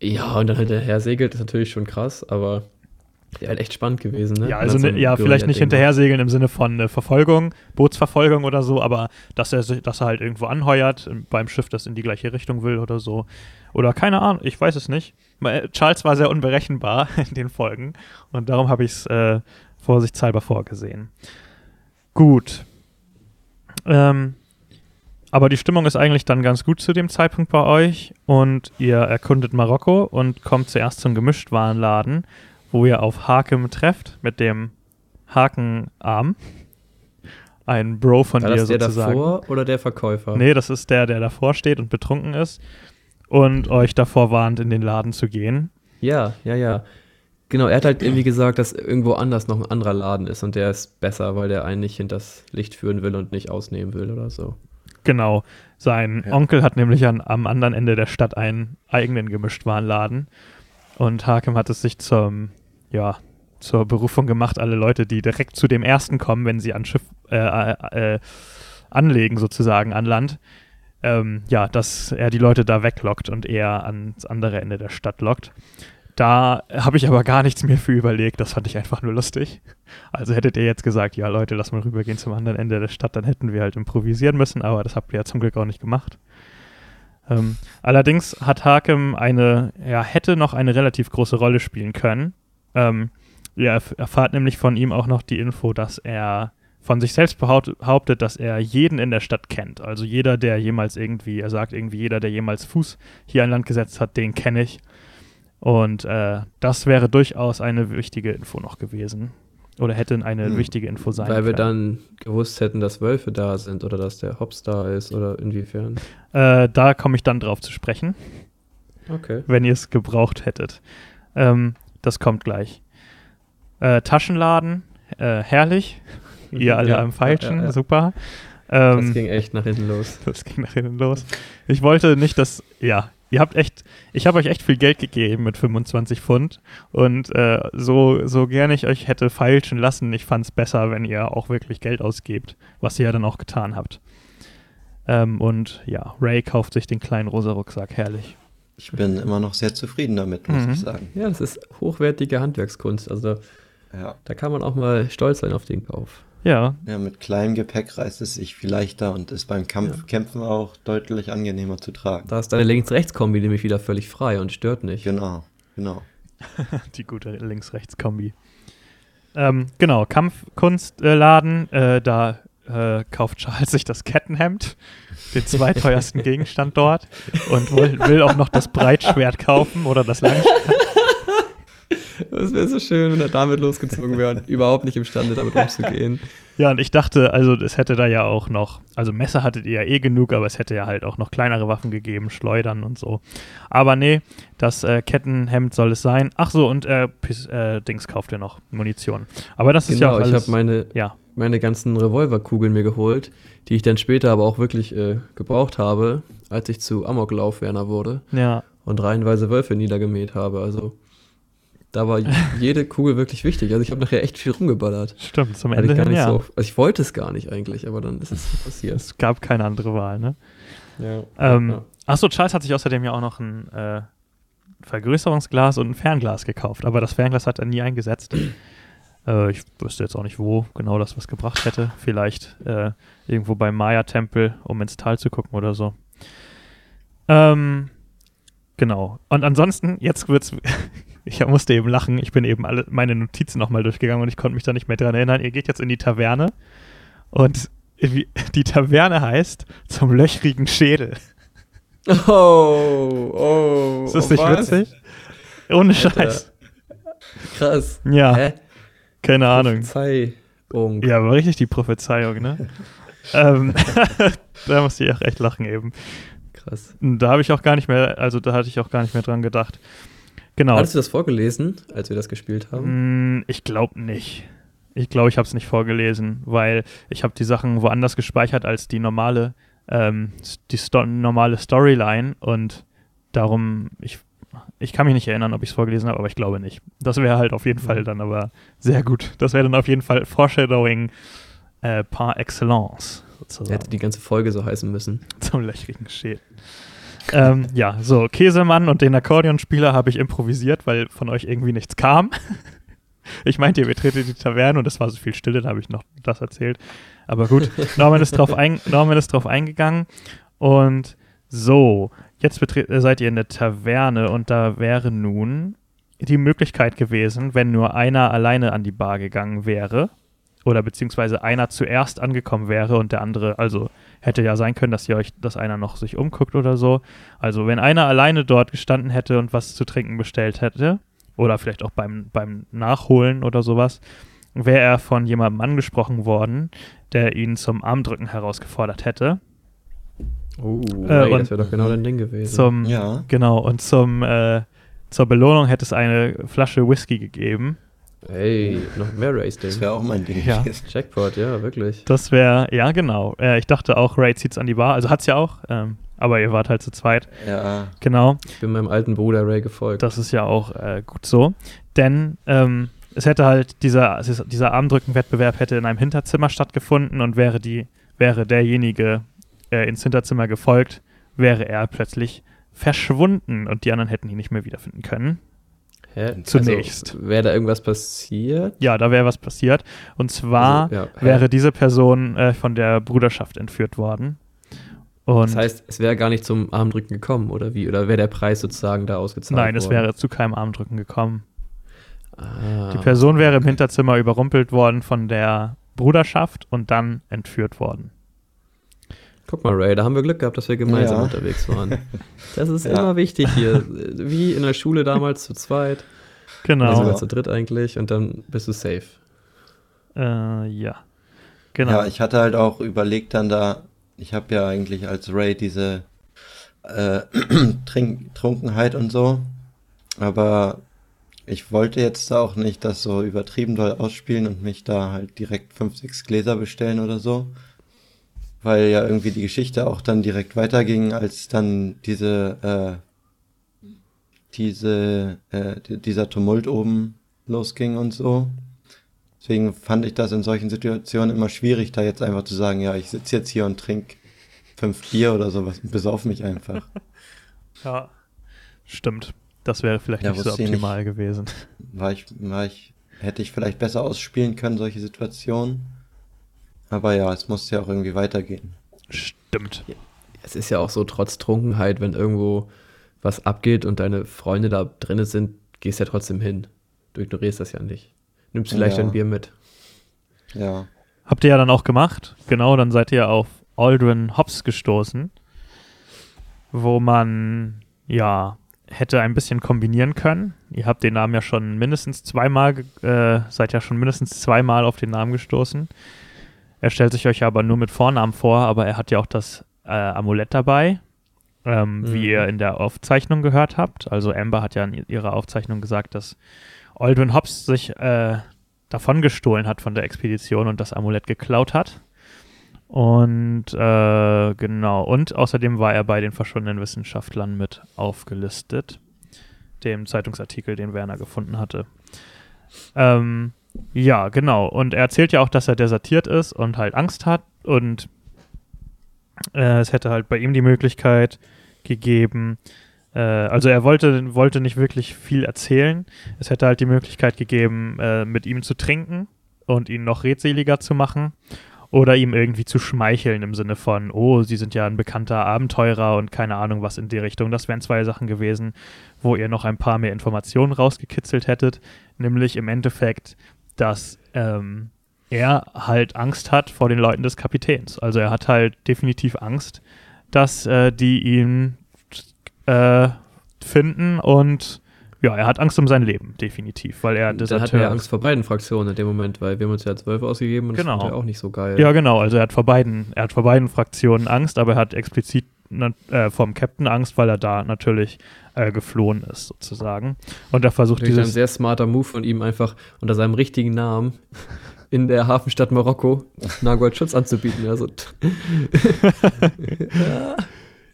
Ja, und dann hinterher segelt, ist natürlich schon krass, aber wäre halt echt spannend gewesen, ne? Ja, also so ne, ja, vielleicht nicht hinterher segeln im Sinne von äh, Verfolgung, Bootsverfolgung oder so, aber dass er, sich- dass er halt irgendwo anheuert äh, beim Schiff, das in die gleiche Richtung will oder so. Oder keine Ahnung, ich weiß es nicht. Äh, Charles war sehr unberechenbar <laughs> in den Folgen und darum habe ich es äh, vorsichtshalber vorgesehen. Gut. Ähm, aber die Stimmung ist eigentlich dann ganz gut zu dem Zeitpunkt bei euch und ihr erkundet Marokko und kommt zuerst zum Gemischtwarenladen, wo ihr auf Hakem trefft mit dem Hakenarm. Ein Bro von War dir das der sozusagen. davor oder der Verkäufer? Nee, das ist der, der davor steht und betrunken ist und euch davor warnt, in den Laden zu gehen. Ja, ja, ja. Genau, er hat halt irgendwie gesagt, dass irgendwo anders noch ein anderer Laden ist und der ist besser, weil der einen nicht hinters Licht führen will und nicht ausnehmen will oder so. Genau. Sein Ja. Onkel hat nämlich an, am anderen Ende der Stadt einen eigenen Gemischtwarenladen. Und Hakem hat es sich zum, ja, zur Berufung gemacht, alle Leute, die direkt zu dem ersten kommen, wenn sie an Schiff äh, äh, äh, anlegen, sozusagen an Land, ähm, ja, dass er die Leute da weglockt und er ans andere Ende der Stadt lockt. Da habe ich aber gar nichts mehr für überlegt. Das fand ich einfach nur lustig. Also hättet ihr jetzt gesagt, ja Leute, lass mal rübergehen zum anderen Ende der Stadt, dann hätten wir halt improvisieren müssen, aber das habt ihr ja zum Glück auch nicht gemacht. Ähm, allerdings hat Hakem eine, ja, hätte noch eine relativ große Rolle spielen können. Ähm, ihr erf erfahrt nämlich von ihm auch noch die Info, dass er von sich selbst behauptet, behauptet, dass er jeden in der Stadt kennt. Also jeder, der jemals irgendwie, er sagt irgendwie, jeder, der jemals Fuß hier an Land gesetzt hat, den kenne ich. Und äh, das wäre durchaus eine wichtige Info noch gewesen. Oder hätte eine Hm. wichtige Info sein Weil wir können. dann gewusst hätten, dass Wölfe da sind oder dass der Hops da ist oder inwiefern. Äh, da komme ich dann drauf zu sprechen, Okay. wenn ihr es gebraucht hättet. Ähm, das kommt gleich. Äh, Taschenladen, äh, herrlich. Ihr alle Ja, am Falschen, ja, ja, super. Das Ähm, ging echt nach hinten los. <laughs> Das ging nach hinten los. Ich wollte nicht, dass, ja, ihr habt echt, ich habe euch echt viel Geld gegeben mit 25 Pfund und äh, so, so gerne ich euch hätte feilschen lassen, ich fand es besser, wenn ihr auch wirklich Geld ausgebt, was ihr ja dann auch getan habt. Ähm, und ja, Ray kauft sich den kleinen rosa Rucksack, herrlich. Ich bin immer noch sehr zufrieden damit, muss Mhm. ich sagen. Ja, das ist hochwertige Handwerkskunst. Also Ja. da kann man auch mal stolz sein auf den Kauf. Ja, ja, mit kleinem Gepäck reißt es sich viel leichter und ist beim Kampf Kämpfen auch deutlich angenehmer zu tragen. Da ist deine Links-Rechts-Kombi nämlich wieder völlig frei und stört nicht. Genau, genau. <laughs> die gute Links-Rechts-Kombi. Ähm, genau, Kampfkunstladen, äh, da äh, kauft Charles sich das Kettenhemd, den zweiteuersten <laughs> Gegenstand dort, und will, will auch noch das Breitschwert kaufen oder das Langschwert. Das wäre so schön, wenn er damit losgezogen wäre und <laughs> überhaupt nicht imstande damit umzugehen. Ja, und ich dachte, also es hätte da ja auch noch, also Messer hattet ihr ja eh genug, aber es hätte ja halt auch noch kleinere Waffen gegeben, Schleudern und so. Aber nee, das äh, Kettenhemd soll es sein. Ach so, und äh, äh, Dings kauft ihr noch, Munition. Aber das ist ja Genau, auch ich alles, habe meine, ja, meine ganzen Revolverkugeln mir geholt, die ich dann später aber auch wirklich äh, gebraucht habe, als ich zu Amoklaufwerner wurde ja, und reihenweise Wölfe niedergemäht habe. Also da war <laughs> jede Kugel wirklich wichtig. Also ich habe nachher echt viel rumgeballert. stimmt, zum Ende ich gar hin, nicht ja. so, also ich wollte es gar nicht eigentlich, aber dann ist es passiert. Es gab keine andere Wahl, ne? Ja. Ähm, ja. Achso, Charles hat sich außerdem ja auch noch ein äh, Vergrößerungsglas und ein Fernglas gekauft, aber das Fernglas hat er nie eingesetzt. <clears throat> äh, ich wüsste jetzt auch nicht, wo genau das was gebracht hätte. Vielleicht äh, irgendwo beim Maya-Tempel, um ins Tal zu gucken oder so. Ähm, genau. Und ansonsten, jetzt wird's. Ich musste eben lachen. Ich bin eben alle meine Notizen nochmal durchgegangen und ich konnte mich da nicht mehr dran erinnern. Ihr geht jetzt in die Taverne und die Taverne heißt zum löchrigen Schädel. Oh, oh. Ist das oh, nicht was? witzig? Ohne Alter. Scheiß. Krass. Ja, Hä? keine Ahnung. Prophezeiung. Ja, aber richtig die Prophezeiung, ne? <laughs> ähm, <laughs> da musste ich auch echt lachen eben. Krass. Da habe ich auch gar nicht mehr, also da hatte ich auch gar nicht mehr dran gedacht. Genau. Hattest du das vorgelesen, als wir das gespielt haben? Mm, Ich glaube nicht. Ich glaube, ich habe es nicht vorgelesen, weil ich habe die Sachen woanders gespeichert als die normale, ähm, die Sto normale Storyline und darum, ich, ich kann mich nicht erinnern, ob ich es vorgelesen habe, aber ich glaube nicht. Das wäre halt auf jeden Mhm. Fall dann aber sehr gut. Das wäre dann auf jeden Fall Foreshadowing äh, par excellence, sozusagen. Hätte die ganze Folge so heißen müssen. <laughs> Zum löchrigen Schädel. Ähm, ja, so, Käsemann und den Akkordeonspieler habe ich improvisiert, weil von euch irgendwie nichts kam. <laughs> ich meinte, ihr betretet die Taverne und es war so viel Stille, da habe ich noch das erzählt. Aber gut, <laughs> Norman ist drauf, ein, Norman ist drauf eingegangen und so, jetzt seid ihr in der Taverne und da wäre nun die Möglichkeit gewesen, wenn nur einer alleine an die Bar gegangen wäre, oder beziehungsweise einer zuerst angekommen wäre und der andere, also hätte ja sein können, dass ihr euch, dass einer noch sich umguckt oder so. Also wenn einer alleine dort gestanden hätte und was zu trinken bestellt hätte, oder vielleicht auch beim, beim Nachholen oder sowas, wäre er von jemandem angesprochen worden, der ihn zum Armdrücken herausgefordert hätte. Oh, äh, ey, das wäre doch genau dein Ding gewesen. Zum, ja. Genau, und zum, äh, zur Belohnung hätte es eine Flasche Whisky gegeben. Hey, noch mehr Race Ding. Das wäre auch mein Ding ja. Jackpot, ja, wirklich. Das wäre, ja, genau. Äh, ich dachte auch, Ray zieht's an die Bar. Also hat's ja auch, ähm, aber ihr wart halt zu zweit. Ja. Genau. Ich bin meinem alten Bruder Ray gefolgt. Das ist ja auch äh, gut so. Denn ähm, es hätte halt, dieser, dieser Armdrückenwettbewerb hätte in einem Hinterzimmer stattgefunden und wäre die, wäre derjenige äh, ins Hinterzimmer gefolgt, wäre er plötzlich verschwunden und die anderen hätten ihn nicht mehr wiederfinden können. Hä? Zunächst. Also, wäre da irgendwas passiert? Ja, da wäre was passiert. Und zwar also, ja, wäre diese Person äh, von der Bruderschaft entführt worden. Und das heißt, es wäre gar nicht zum Armdrücken gekommen, oder wie? Oder wäre der Preis sozusagen da ausgezahlt Nein, worden? es wäre zu keinem Armdrücken gekommen. Ah. Die Person wäre im Hinterzimmer überrumpelt worden von der Bruderschaft und dann entführt worden. Guck mal, Ray, da haben wir Glück gehabt, dass wir gemeinsam ja. unterwegs waren. <laughs> Das ist ja. immer wichtig hier. Wie in der Schule damals zu zweit. Genau. Oder sogar zu dritt eigentlich und dann bist du safe. Äh, ja. Genau. Ja, ich hatte halt auch überlegt dann da, ich habe ja eigentlich als Ray diese äh, <clears throat> Trink Trunkenheit und so, aber ich wollte jetzt da auch nicht das so übertrieben doll ausspielen und mich da halt direkt fünf, sechs Gläser bestellen oder so weil ja irgendwie die Geschichte auch dann direkt weiterging, als dann diese, äh, diese, äh, dieser Tumult oben losging und so. Deswegen fand ich das in solchen Situationen immer schwierig, da jetzt einfach zu sagen, ja, ich sitze jetzt hier und trinke fünf Bier oder sowas und besauf mich einfach. ja, stimmt. Das wäre vielleicht ja, nicht so optimal nicht, gewesen. War ich, war ich, hätte ich vielleicht besser ausspielen können, solche Situationen. Aber ja, es muss ja auch irgendwie weitergehen. Stimmt. Es ist ja auch so, trotz Trunkenheit, wenn irgendwo was abgeht und deine Freunde da drin sind, gehst ja trotzdem hin. Du ignorierst das ja nicht. Nimmst vielleicht ja. ein Bier mit. Ja. Habt ihr ja dann auch gemacht. Genau, dann seid ihr auf Aldrin Hobbs gestoßen, wo man, ja, hätte ein bisschen kombinieren können. Ihr habt den Namen ja schon mindestens zweimal, äh, seid ja schon mindestens zweimal auf den Namen gestoßen. Er stellt sich euch aber nur mit Vornamen vor, aber er hat ja auch das äh, Amulett dabei, ähm, mhm. wie ihr in der Aufzeichnung gehört habt. Also Amber hat ja in ihrer Aufzeichnung gesagt, dass Aldrin Hobbs sich äh, davon gestohlen hat von der Expedition und das Amulett geklaut hat. Und äh, genau, und außerdem war er bei den verschwundenen Wissenschaftlern mit aufgelistet, dem Zeitungsartikel, den Werner gefunden hatte. Ähm, ja, genau. Und er erzählt ja auch, dass er desertiert ist und halt Angst hat. Und äh, es hätte halt bei ihm die Möglichkeit gegeben, äh, also er wollte, wollte nicht wirklich viel erzählen. Es hätte halt die Möglichkeit gegeben, äh, mit ihm zu trinken und ihn noch redseliger zu machen. Oder ihm irgendwie zu schmeicheln im Sinne von, oh, Sie sind ja ein bekannter Abenteurer und keine Ahnung was in die Richtung. Das wären zwei Sachen gewesen, wo ihr noch ein paar mehr Informationen rausgekitzelt hättet. Nämlich im Endeffekt, dass ähm, er halt Angst hat vor den Leuten des Kapitäns. Also er hat halt definitiv Angst, dass äh, die ihn äh, finden und ja, er hat Angst um sein Leben, definitiv, weil er Deserteur hat er Angst vor beiden Fraktionen in dem Moment, weil wir haben uns ja zwölf ausgegeben und genau. das ist ja auch nicht so geil. Ja, genau, also er hat vor beiden, er hat vor beiden Fraktionen Angst, aber er hat explizit äh, vom Captain Angst, weil er da natürlich äh, geflohen ist, sozusagen. Und er versucht Natürlich dieses... ein sehr smarter Move von ihm, einfach unter seinem richtigen Namen in der Hafenstadt Marokko Nagual Schutz anzubieten. Also, <laughs>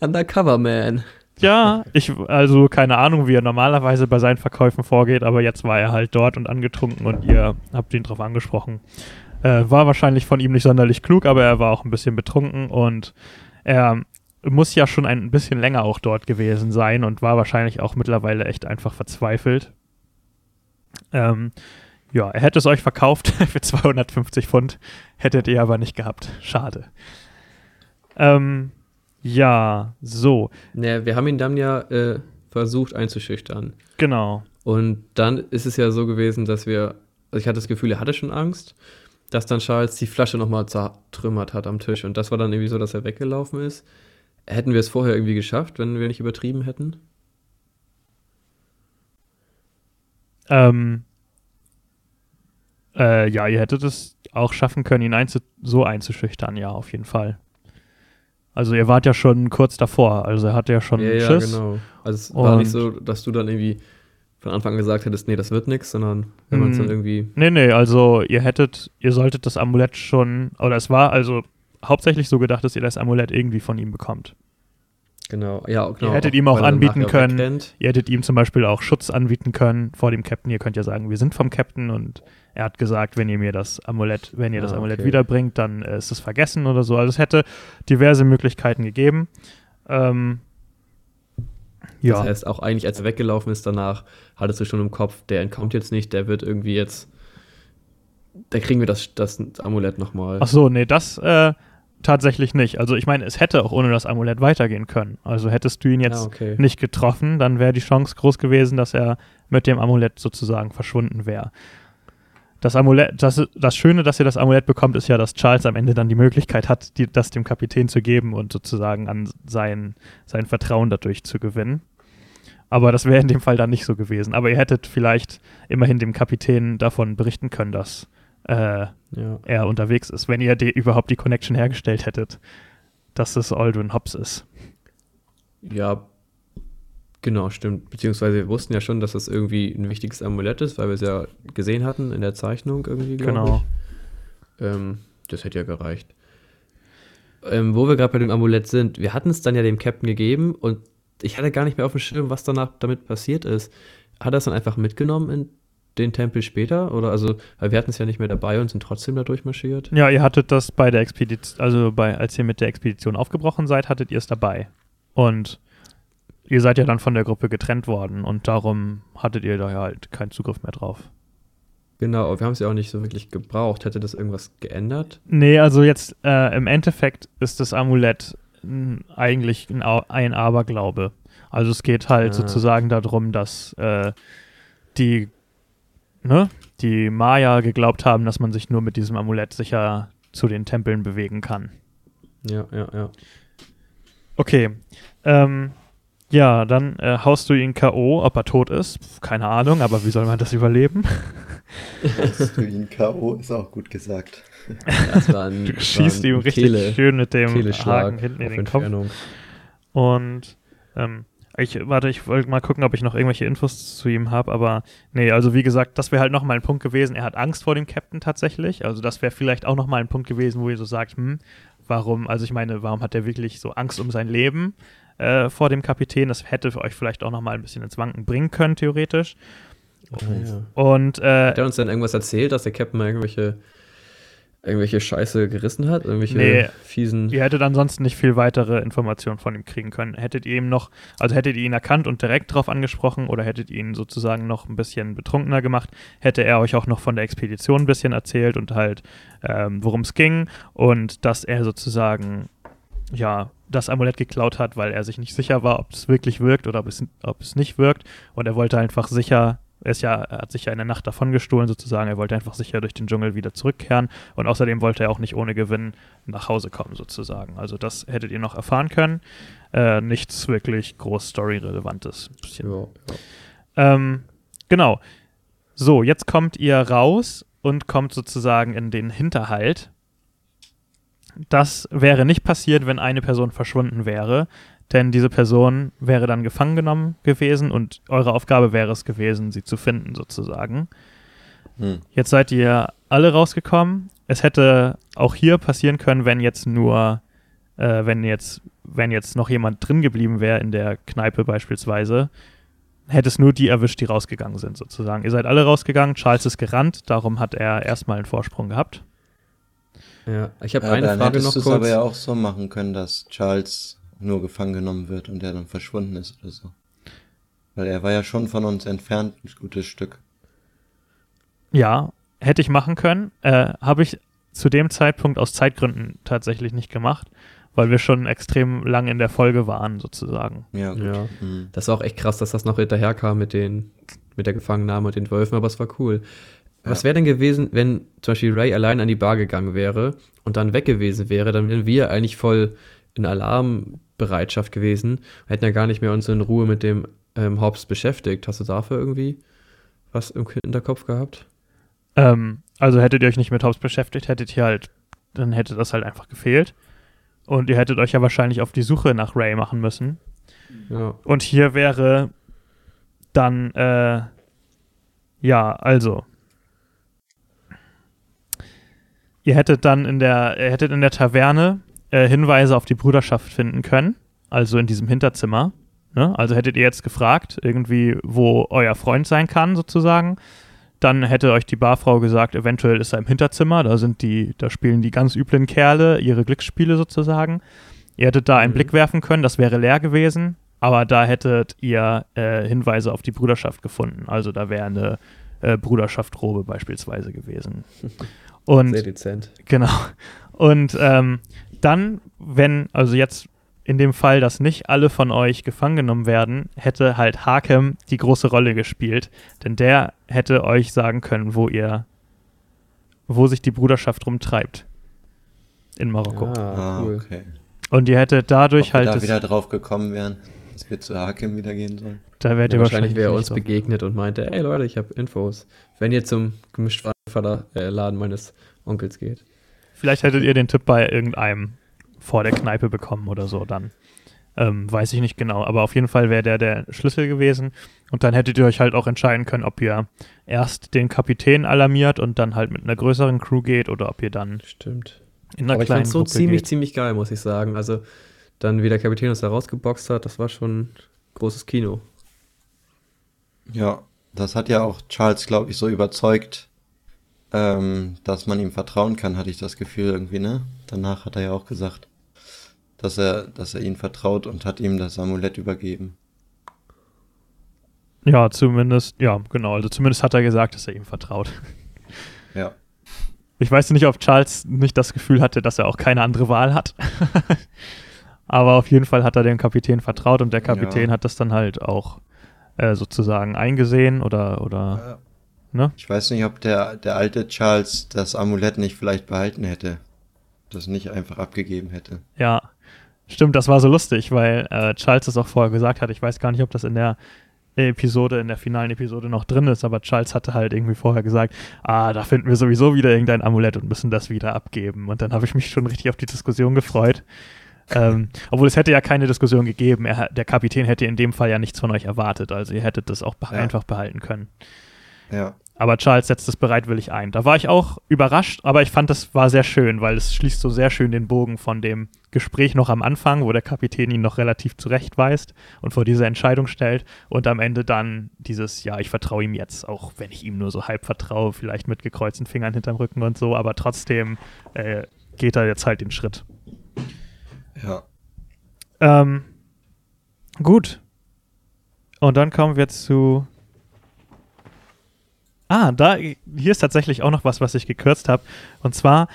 Undercover Man. Ja, ich, also keine Ahnung, wie er normalerweise bei seinen Verkäufen vorgeht, aber jetzt war er halt dort und angetrunken und ihr habt ihn drauf angesprochen. Äh, war wahrscheinlich von ihm nicht sonderlich klug, aber er war auch ein bisschen betrunken und er muss ja schon ein bisschen länger auch dort gewesen sein und war wahrscheinlich auch mittlerweile echt einfach verzweifelt. Ähm, ja, er hätte es euch verkauft <laughs> für 250 Pfund, hättet ihr aber nicht gehabt. Schade. Ähm, ja, so. Naja, wir haben ihn dann ja äh, versucht einzuschüchtern. Genau. Und dann ist es ja so gewesen, dass wir, also ich hatte das Gefühl, er hatte schon Angst, dass dann Charles die Flasche nochmal zertrümmert hat am Tisch. Und das war dann irgendwie so, dass er weggelaufen ist. Hätten wir es vorher irgendwie geschafft, wenn wir nicht übertrieben hätten? Ähm, äh, ja, ihr hättet es auch schaffen können, ihn einzu so einzuschüchtern, ja, auf jeden Fall. Also ihr wart ja schon kurz davor, also er hatte ja schon ja, Schiss. Ja, genau. Also es war nicht so, dass du dann irgendwie von Anfang an gesagt hättest, nee, das wird nichts, sondern wenn man es dann Mm, irgendwie. Nee, nee, also ihr hättet, ihr solltet das Amulett schon, oder es war also hauptsächlich so gedacht, dass ihr das Amulett irgendwie von ihm bekommt. Genau, ja, genau. Ihr hättet ihm auch anbieten können. Ihr hättet ihm zum Beispiel auch Schutz anbieten können vor dem Captain. Ihr könnt ja sagen, wir sind vom Captain und er hat gesagt, wenn ihr mir das Amulett, wenn ihr das Ah, Amulett okay. wiederbringt, dann äh, ist es vergessen oder so. Also es hätte diverse Möglichkeiten gegeben. Ähm, ja, Das heißt, auch eigentlich, als er weggelaufen ist danach, hattest du schon im Kopf, der entkommt jetzt nicht, der wird irgendwie jetzt. Da kriegen wir das, das Amulett nochmal. ach so, nee, das äh, tatsächlich nicht. Also ich meine, es hätte auch ohne das Amulett weitergehen können. Also hättest du ihn jetzt ja, okay. nicht getroffen, dann wäre die Chance groß gewesen, dass er mit dem Amulett sozusagen verschwunden wäre. Das Amulett, das, das Schöne, dass ihr das Amulett bekommt, ist ja, dass Charles am Ende dann die Möglichkeit hat, die, das dem Kapitän zu geben und sozusagen an sein, sein Vertrauen dadurch zu gewinnen. Aber das wäre in dem Fall dann nicht so gewesen. Aber ihr hättet vielleicht immerhin dem Kapitän davon berichten können, dass äh, Ja. er unterwegs ist, wenn ihr die, überhaupt die Connection hergestellt hättet, dass es Aldrin Hobbs ist. ja, genau, stimmt. Beziehungsweise wir wussten ja schon, dass das irgendwie ein wichtiges Amulett ist, weil wir es ja gesehen hatten in der Zeichnung irgendwie, glaube Genau. ich. Ähm, das hätte ja gereicht. Ähm, wo wir gerade bei dem Amulett sind, wir hatten es dann ja dem Captain gegeben und ich hatte gar nicht mehr auf dem Schirm, was danach damit passiert ist. Hat er es dann einfach mitgenommen in den Tempel später? Oder also, weil wir hatten es ja nicht mehr dabei und sind trotzdem da durchmarschiert? Ja, ihr hattet das bei der Expedition, also bei, als ihr mit der Expedition aufgebrochen seid, hattet ihr es dabei. Und ihr seid ja dann von der Gruppe getrennt worden und darum hattet ihr da ja halt keinen Zugriff mehr drauf. Genau, wir haben es ja auch nicht so wirklich gebraucht. Hätte das irgendwas geändert? Nee, also jetzt äh, im Endeffekt ist das Amulett eigentlich ein, ein Aberglaube. Also es geht halt Ah. sozusagen darum, dass äh, die, ne, die Maya geglaubt haben, dass man sich nur mit diesem Amulett sicher zu den Tempeln bewegen kann. Ja, ja, ja. Okay. Ähm, ja, dann äh, haust du ihn K.O., ob er tot ist. Keine Ahnung, aber wie soll man das überleben? Hast du ihn K.O. ist auch gut gesagt. Ein, Du schießt ihm richtig Kehle, schön mit dem Haken hinten in den Kopf. Entfernung. Und ähm, ich, warte, ich wollte mal gucken, ob ich noch irgendwelche Infos zu ihm habe, aber nee, also wie gesagt, das wäre halt nochmal ein Punkt gewesen. Er hat Angst vor dem Captain tatsächlich. Also das wäre vielleicht auch nochmal ein Punkt gewesen, wo ihr so sagt, hm, warum, also ich meine, warum hat er wirklich so Angst um sein Leben äh, vor dem Kapitän? Das hätte für euch vielleicht auch nochmal ein bisschen ins Wanken bringen können, theoretisch. Ah, ja. Und äh, Hat er uns dann irgendwas erzählt, dass der Captain mal irgendwelche, irgendwelche Scheiße gerissen hat? Irgendwelche Nee. fiesen. Ihr hättet ansonsten nicht viel weitere Informationen von ihm kriegen können. Hättet ihr ihm noch, also hättet ihr ihn erkannt und direkt drauf angesprochen oder hättet ihr ihn sozusagen noch ein bisschen betrunkener gemacht, hätte er euch auch noch von der Expedition ein bisschen erzählt und halt, ähm, worum es ging und dass er sozusagen, ja, das Amulett geklaut hat, weil er sich nicht sicher war, ob es wirklich wirkt oder ob es, ob es nicht wirkt und er wollte einfach sicher, er ist ja, er hat sich ja in der Nacht davon gestohlen sozusagen, er wollte einfach sicher durch den Dschungel wieder zurückkehren und außerdem wollte er auch nicht ohne Gewinn nach Hause kommen, sozusagen. Also das hättet ihr noch erfahren können. Äh, nichts wirklich groß Story-Relevantes. Ja, ja. Ähm, genau. So, jetzt kommt ihr raus und kommt sozusagen in den Hinterhalt. Das wäre nicht passiert, wenn eine Person verschwunden wäre, denn diese Person wäre dann gefangen genommen gewesen und eure Aufgabe wäre es gewesen, sie zu finden, sozusagen. Hm. Jetzt seid ihr alle rausgekommen. Es hätte auch hier passieren können, wenn jetzt nur, äh, wenn jetzt, wenn jetzt noch jemand drin geblieben wäre in der Kneipe beispielsweise, hätte es nur die erwischt, die rausgegangen sind, sozusagen. Ihr seid alle rausgegangen, Charles ist gerannt, darum hat er erstmal einen Vorsprung gehabt. Ja, ich habe Ja, eine dann Frage hättest noch du es kurz. aber ja auch so machen können, dass Charles nur gefangen genommen wird und der dann verschwunden ist oder so. Weil er war ja schon von uns entfernt, ein gutes Stück. Ja, hätte ich machen können. Äh, Habe ich zu dem Zeitpunkt aus Zeitgründen tatsächlich nicht gemacht, weil wir schon extrem lang in der Folge waren, sozusagen. Ja, gut. Ja. Hm. Das war auch echt krass, dass das noch hinterherkam mit den, mit der Gefangennahme und den Wölfen, aber es war cool. Was Ja. wäre denn gewesen, wenn zum Beispiel Ray allein an die Bar gegangen wäre und dann weg gewesen wäre, dann wären wir eigentlich voll in Alarmbereitschaft gewesen und hätten ja gar nicht mehr uns in Ruhe mit dem ähm, Hobbs beschäftigt. Hast du dafür irgendwie was im Hinterkopf gehabt? Ähm, also hättet ihr euch nicht mit Hobbs beschäftigt, hättet ihr halt, dann hätte das halt einfach gefehlt. Und ihr hättet euch ja wahrscheinlich auf die Suche nach Ray machen müssen. Ja. Und hier wäre dann, äh, ja, also. Ihr hättet dann in der, ihr hättet in der Taverne äh, Hinweise auf die Bruderschaft finden können, also in diesem Hinterzimmer. Ne? Also hättet ihr jetzt gefragt, irgendwie, wo euer Freund sein kann, sozusagen. Dann hätte euch die Barfrau gesagt, eventuell ist er im Hinterzimmer, da sind die, da spielen die ganz üblen Kerle ihre Glücksspiele sozusagen. Ihr hättet da einen Mhm. Blick werfen können, das wäre leer gewesen, aber da hättet ihr äh, Hinweise auf die Bruderschaft gefunden. Also da wäre eine äh, Bruderschaft-Robe beispielsweise gewesen. <laughs> Und Sehr dezent. Genau. Und ähm, dann, wenn, also jetzt in dem Fall, dass nicht alle von euch gefangen genommen werden, hätte halt Hakem die große Rolle gespielt. Denn der hätte euch sagen können, wo ihr, wo sich die Bruderschaft rumtreibt. In Marokko. Ah, Ah, cool. okay. Und ihr hättet dadurch Ob wir halt, da das, wieder drauf gekommen wären, dass wir zu Hakim wieder gehen sollen. da wärt Ja, ihr wahrscheinlich wäre er uns so. begegnet und meinte, ey Leute, ich habe Infos. Wenn ihr zum Gemischtwarenladen meines Onkels geht. Vielleicht hättet ihr den Tipp bei irgendeinem vor der Kneipe bekommen oder so dann. Ähm, weiß ich nicht genau, aber auf jeden Fall wäre der der Schlüssel gewesen. Und dann hättet ihr euch halt auch entscheiden können, ob ihr erst den Kapitän alarmiert und dann halt mit einer größeren Crew geht oder ob ihr dann Stimmt. in einer Aber ich kleinen fand so Gruppe ziemlich, geht. ziemlich geil, muss ich sagen. Also dann, wie der Kapitän uns da rausgeboxt hat, das war schon großes Kino. Ja, das hat ja auch Charles, glaube ich, so überzeugt, ähm, dass man ihm vertrauen kann, hatte ich das Gefühl irgendwie, ne? Danach hat er ja auch gesagt, dass er, dass er ihn vertraut und hat ihm das Amulett übergeben. Ja, zumindest, ja, genau. Also zumindest hat er gesagt, dass er ihm vertraut. <laughs> Ja. Ich weiß nicht, ob Charles nicht das Gefühl hatte, dass er auch keine andere Wahl hat. <laughs> Aber auf jeden Fall hat er dem Kapitän vertraut und der Kapitän Ja. hat das dann halt auch äh, sozusagen eingesehen oder, oder ne? Ich weiß nicht, ob der, der alte Charles das Amulett nicht vielleicht behalten hätte. Das nicht einfach abgegeben hätte. Ja. Stimmt, das war so lustig, weil äh, Charles es auch vorher gesagt hat. Ich weiß gar nicht, ob das in der Episode, in der finalen Episode noch drin ist, aber Charles hatte halt irgendwie vorher gesagt, ah, da finden wir sowieso wieder irgendein Amulett und müssen das wieder abgeben. Und dann habe ich mich schon richtig auf die Diskussion gefreut. ähm, obwohl es hätte ja keine Diskussion gegeben. Er, der Kapitän hätte in dem Fall ja nichts von euch erwartet. Also ihr hättet das auch beh- Ja. einfach behalten können. Ja. Aber Charles setzt es bereitwillig ein. Da war ich auch überrascht, aber ich fand, das war sehr schön, weil es schließt so sehr schön den Bogen von dem Gespräch noch am Anfang, wo der Kapitän ihn noch relativ zurechtweist und vor diese Entscheidung stellt und am Ende dann dieses, ja, ich vertraue ihm jetzt, auch wenn ich ihm nur so halb vertraue, vielleicht mit gekreuzten Fingern hinterm Rücken und so, aber trotzdem äh, geht er jetzt halt den Schritt. Ja. Ähm, gut. Und dann kommen wir zu. Ah, da, hier ist tatsächlich auch noch was, was ich gekürzt habe. Und zwar,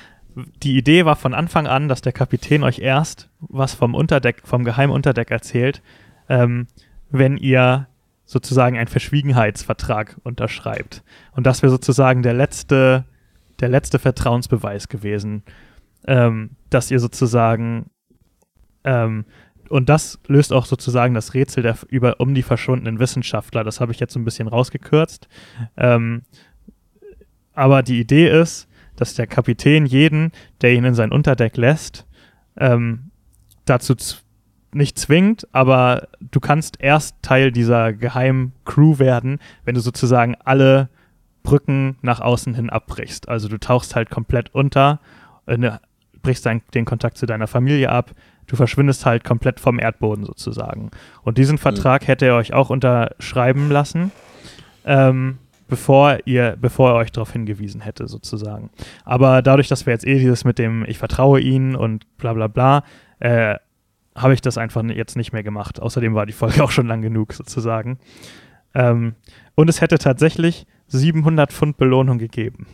die Idee war von Anfang an, dass der Kapitän euch erst was vom Unterdeck, vom Geheimunterdeck erzählt, ähm, wenn ihr sozusagen einen Verschwiegenheitsvertrag unterschreibt. Und das wäre sozusagen der letzte, der letzte Vertrauensbeweis gewesen, ähm, dass ihr sozusagen ähm, und das löst auch sozusagen das Rätsel der, über, um die verschwundenen Wissenschaftler. Das habe ich jetzt so ein bisschen rausgekürzt. Ähm, aber die Idee ist, dass der Kapitän jeden, der ihn in sein Unterdeck lässt, ähm, dazu nicht zwingt, aber du kannst erst Teil dieser geheimen Crew werden, wenn du sozusagen alle Brücken nach außen hin abbrichst. Also du tauchst halt komplett unter, äh, ne, brichst dein, den Kontakt zu deiner Familie ab, du verschwindest halt komplett vom Erdboden sozusagen. Und diesen Vertrag hätte er euch auch unterschreiben lassen. Ähm, bevor ihr, bevor er euch darauf hingewiesen hätte, sozusagen. Aber dadurch, dass wir jetzt eh dieses mit dem Ich vertraue ihnen und bla bla bla, äh, habe ich das einfach jetzt nicht mehr gemacht. Außerdem war die Folge <laughs> auch schon lang genug, sozusagen. Ähm, und es hätte tatsächlich 700 Pfund Belohnung gegeben.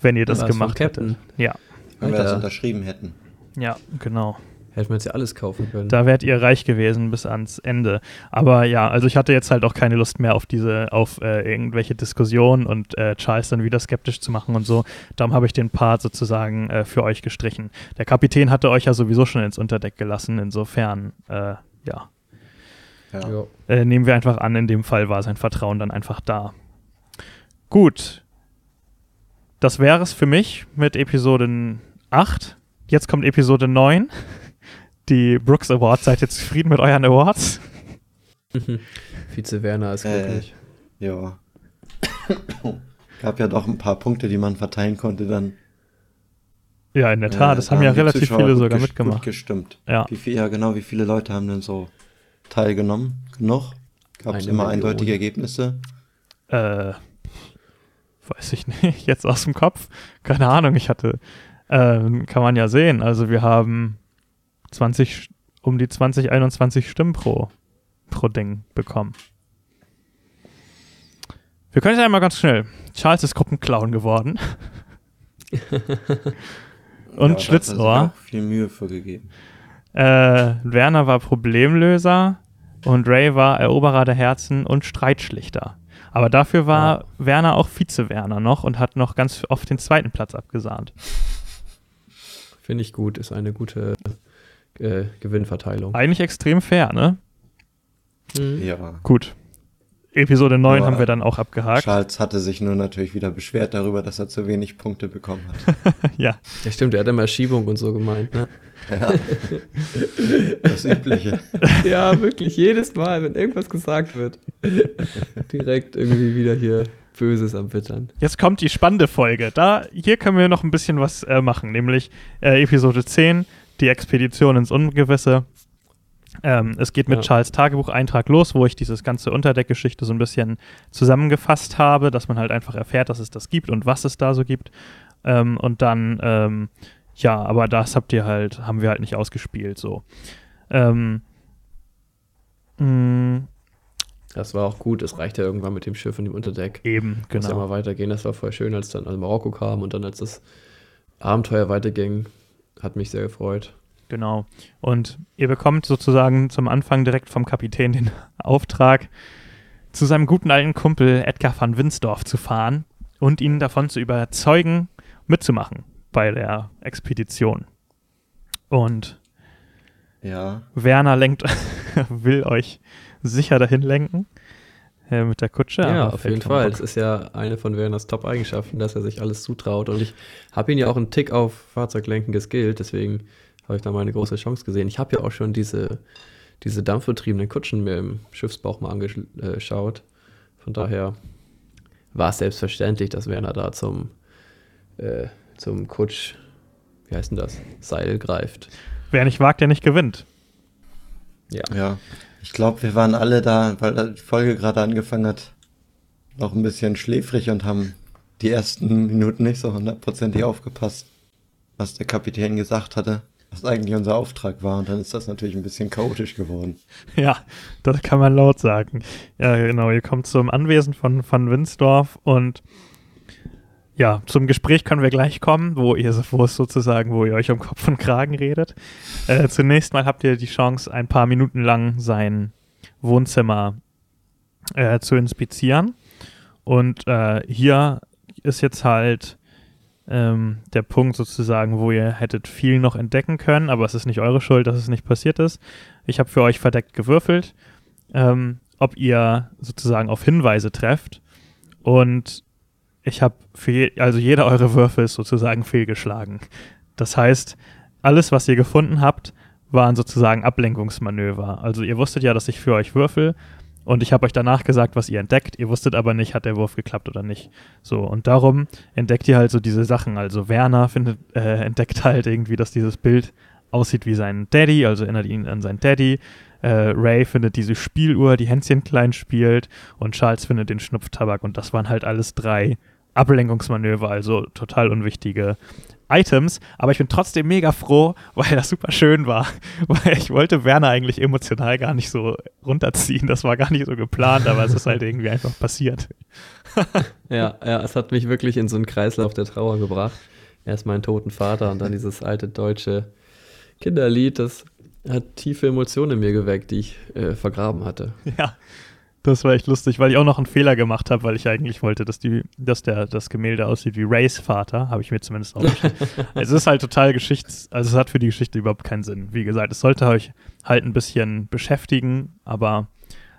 Wenn ihr das vom gemacht hättet. Ja, Wenn wir das unterschrieben hätten. Ja, genau. Hätten wir uns ja alles kaufen können. Da wärt ihr reich gewesen bis ans Ende. Aber ja, also ich hatte jetzt halt auch keine Lust mehr auf diese, auf äh, irgendwelche Diskussionen und äh, Charles dann wieder skeptisch zu machen und so. Darum habe ich den Part sozusagen äh, für euch gestrichen. Der Kapitän hatte euch ja sowieso schon ins Unterdeck gelassen, insofern, äh, ja. Ja. Äh, nehmen wir einfach an, in dem Fall war sein Vertrauen dann einfach da. Gut. Das wäre es für mich mit Episode 8. Jetzt kommt Episode 9. Die Brooks Awards. Seid ihr zufrieden mit euren Awards? Vize Werner ist Äh, glücklich. Ja. <coughs> Gab ja doch ein paar Punkte, die man verteilen konnte dann. Ja, in der Tat. Äh, das da haben ja relativ Zuschauer viele sogar ges- Gut mitgemacht. gestimmt. Ja. Wie viel, ja, genau, wie viele Leute haben denn so teilgenommen? Genug? Gab es immer Million. eindeutige Ergebnisse? Äh, weiß ich nicht. <laughs> Jetzt aus dem Kopf. Keine Ahnung. Ich hatte, äh, kann man ja sehen. Also wir haben 20, um die 20, 21 Stimmen pro, pro Ding bekommen. Wir können es ja mal ganz schnell. Charles ist Gruppenclown geworden. <laughs> Und Ja, Schlitzohr. viel Mühe für gegeben. Äh, Werner war Problemlöser und Ray war Eroberer der Herzen und Streitschlichter. Aber dafür war Werner auch Vize-Werner noch und hat noch ganz oft den zweiten Platz abgesahnt. Finde ich gut, ist eine gute äh, Gewinnverteilung. Eigentlich extrem fair, ne? Mhm. Ja. Gut. Episode 9 Ja. haben wir dann auch abgehakt. Charles hatte sich nur natürlich wieder beschwert darüber, dass er zu wenig Punkte bekommen hat. <laughs> ja, Ja, stimmt, er hat immer Schiebung und so gemeint, ne? Ja. Das Übliche. <laughs> ja, wirklich, jedes Mal, wenn irgendwas gesagt wird, <laughs> direkt irgendwie wieder hier Böses am Wittern. jetzt kommt die spannende Folge. Da, hier können wir noch ein bisschen was äh, machen, nämlich äh, Episode 10, die Expedition ins Ungewisse. Ähm, es geht mit Ja. Charles Tagebucheintrag los, wo ich dieses ganze Unterdeckgeschichte so ein bisschen zusammengefasst habe, dass man halt einfach erfährt, dass es das gibt und was es da so gibt. Ähm, und dann, ähm, ja, aber das habt ihr halt, haben wir halt nicht ausgespielt, so. Ähm, mh, Das war auch gut, es reicht ja irgendwann mit dem Schiff und dem Unterdeck. eben, Muss ja genau. mal weitergehen, das war voll schön, als dann also Marokko kam und dann als das Abenteuer weiterging, hat mich sehr gefreut. Genau. Und ihr bekommt sozusagen zum Anfang direkt vom Kapitän den <laughs> Auftrag, zu seinem guten alten Kumpel Edgar van Winsdorf zu fahren und ihn davon zu überzeugen, mitzumachen bei der Expedition. Und Ja. Werner lenkt, <laughs> will euch sicher dahin lenken äh, mit der Kutsche. Ja, aber auf jeden Fall. Bock. Das ist ja eine von Werners Top-Eigenschaften, dass er sich alles zutraut. Und ich habe ihn ja auch einen Tick auf Fahrzeuglenken geskillt, deswegen habe ich da mal eine große Chance gesehen. Ich habe ja auch schon diese, diese dampfbetriebenen Kutschen mir im Schiffsbauch mal angeschaut. Von daher war es selbstverständlich, dass Werner da zum, äh, zum Kutsch, wie heißt denn das, Seil greift. Wer nicht wagt, der nicht gewinnt. Ja. Ja. Ich glaube, wir waren alle da, weil die Folge gerade angefangen hat, noch ein bisschen schläfrig und haben die ersten Minuten nicht so hundertprozentig aufgepasst, was der Kapitän gesagt hatte, was eigentlich unser Auftrag war. Und dann ist das natürlich ein bisschen chaotisch geworden. <laughs> Ja, das kann man laut sagen. Ja, genau. Ihr kommt zum Anwesen von Van Winsdorf und ja, zum Gespräch können wir gleich kommen, wo ihr wo es sozusagen, wo ihr euch um Kopf und Kragen redet. Äh, zunächst mal habt ihr die Chance, ein paar Minuten lang sein Wohnzimmer äh, zu inspizieren. Und äh, hier ist jetzt halt ähm, der Punkt sozusagen, wo ihr hättet viel noch entdecken können, aber es ist nicht eure Schuld, dass es nicht passiert ist. Ich habe für euch verdeckt gewürfelt, ähm, ob ihr sozusagen auf Hinweise trefft. Und ich habe für also jeder eure Würfel ist sozusagen fehlgeschlagen. Das heißt, alles, was ihr gefunden habt, waren sozusagen Ablenkungsmanöver. Also ihr wusstet ja, dass ich für euch würfel und ich habe euch danach gesagt, was ihr entdeckt. Ihr wusstet aber nicht, hat der Wurf geklappt oder nicht. So, und darum entdeckt ihr halt so diese Sachen. Also Werner findet, äh, entdeckt halt irgendwie, dass dieses Bild aussieht wie sein Daddy, also erinnert ihn an seinen Daddy. Äh, Ray findet diese Spieluhr, die Hänschen klein spielt und Charles findet den Schnupftabak und das waren halt alles drei Ablenkungsmanöver, also total unwichtige Items, aber ich bin trotzdem mega froh, weil das super schön war. <laughs> Weil ich wollte Werner eigentlich emotional gar nicht so runterziehen. Das war gar nicht so geplant, aber es ist halt <laughs> irgendwie einfach passiert. <laughs> ja, ja, es hat mich wirklich in so einen Kreislauf der Trauer gebracht. Erst meinen toten Vater und dann dieses alte deutsche Kinderlied, das hat tiefe Emotionen in mir geweckt, die ich äh, vergraben hatte. Ja, das war echt lustig, weil ich auch noch einen Fehler gemacht habe, weil ich eigentlich wollte, dass, die, dass der, das Gemälde aussieht wie Rays Vater, habe ich mir zumindest aufgeschrieben. <laughs> es ist halt total Geschichts-, also es hat für die Geschichte überhaupt keinen Sinn. Wie gesagt, es sollte euch halt ein bisschen beschäftigen, aber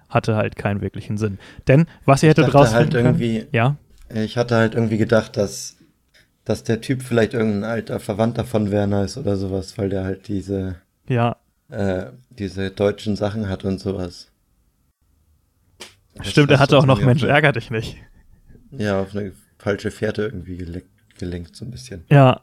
hatte halt keinen wirklichen Sinn. Denn was ihr hättet rausfinden halt irgendwie, können, ja? Ich hatte halt irgendwie gedacht, dass, dass der Typ vielleicht irgendein alter Verwandter von Werner ist oder sowas, weil der halt diese, ja. äh, diese deutschen Sachen hat und sowas. Stimmt, er hatte auch noch Mensch, ärger dich nicht. Ja, auf eine falsche Fährte irgendwie gelenkt, gelenkt so ein bisschen. Ja,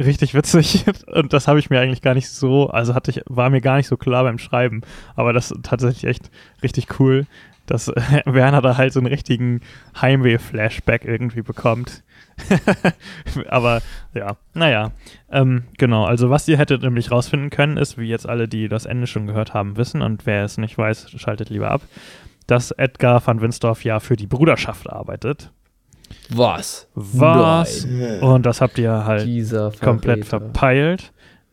richtig witzig. <laughs> Und das habe ich mir eigentlich gar nicht so, also hatte ich, war mir gar nicht so klar beim Schreiben. Aber das ist tatsächlich echt richtig cool, dass <laughs> Werner da halt so einen richtigen Heimweh-Flashback irgendwie bekommt. <laughs> Aber ja, naja. Ähm, genau, also was ihr hättet nämlich rausfinden können, ist, wie jetzt alle, die das Ende schon gehört haben, wissen. Und wer es nicht weiß, schaltet lieber ab dass Edgar van Winsdorf ja für die Bruderschaft arbeitet. Was? Was? Nein. Und das habt ihr halt komplett verpeilt.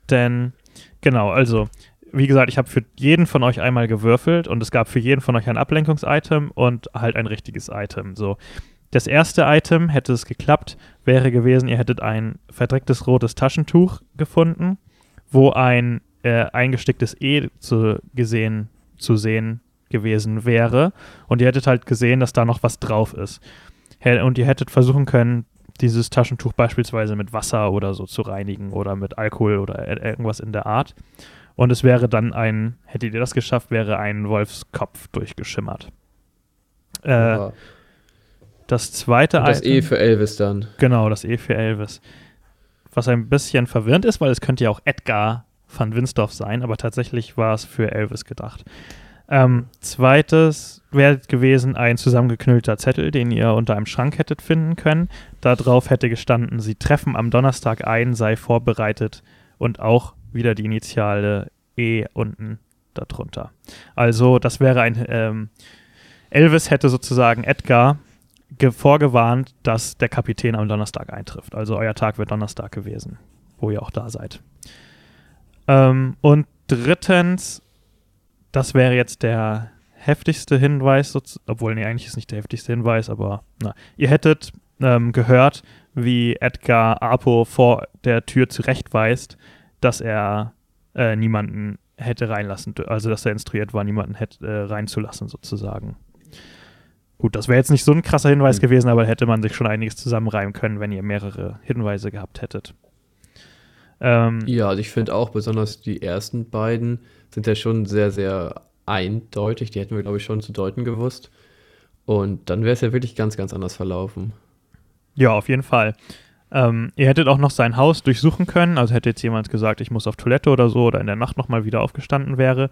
Denn, genau, also, wie gesagt, ich habe für jeden von euch einmal gewürfelt und es gab für jeden von euch ein Ablenkungsitem und halt ein richtiges Item. So. Das erste Item, hätte es geklappt, wäre gewesen, ihr hättet ein verdrecktes rotes Taschentuch gefunden, wo ein äh, eingesticktes E zu, gesehen, zu sehen gewesen wäre und ihr hättet halt gesehen, dass da noch was drauf ist. Und ihr hättet versuchen können, dieses Taschentuch beispielsweise mit Wasser oder so zu reinigen oder mit Alkohol oder irgendwas in der Art. Und es wäre dann ein, hättet ihr das geschafft, wäre ein Wolfskopf durchgeschimmert. Äh, das zweite Und Das Item, E für Elvis dann. Genau, das E für Elvis. Was ein bisschen verwirrend ist, weil es könnte ja auch Edgar van Winsdorf sein, aber tatsächlich war es für Elvis gedacht. Ähm, zweites wäre gewesen ein zusammengeknüllter Zettel, den ihr unter einem Schrank hättet finden können. Darauf hätte gestanden, sie treffen am Donnerstag ein, sei vorbereitet und auch wieder die Initiale E unten darunter. Also das wäre ein ähm, Elvis hätte sozusagen Edgar vorgewarnt, dass der Kapitän am Donnerstag eintrifft. Also euer Tag wird Donnerstag gewesen, wo ihr auch da seid. Ähm, und drittens das wäre jetzt der heftigste Hinweis, obwohl, nee, eigentlich ist nicht der heftigste Hinweis, aber na, ihr hättet ähm, gehört, wie Edgar Apo vor der Tür zurechtweist, dass er äh, niemanden hätte reinlassen, also dass er instruiert war, niemanden hätte, äh, reinzulassen, sozusagen. Gut, das wäre jetzt nicht so ein krasser Hinweis mhm. gewesen, aber hätte man sich schon einiges zusammenreimen können, wenn ihr mehrere Hinweise gehabt hättet. Ähm, ja, also ich finde auch besonders die ersten beiden sind ja schon sehr, sehr eindeutig. Die hätten wir, glaube ich, schon zu deuten gewusst. Und dann wäre es ja wirklich ganz, ganz anders verlaufen. Ja, auf jeden Fall. Ähm, ihr hättet auch noch sein Haus durchsuchen können. Also hätte jetzt jemand gesagt, ich muss auf Toilette oder so oder in der Nacht nochmal wieder aufgestanden wäre.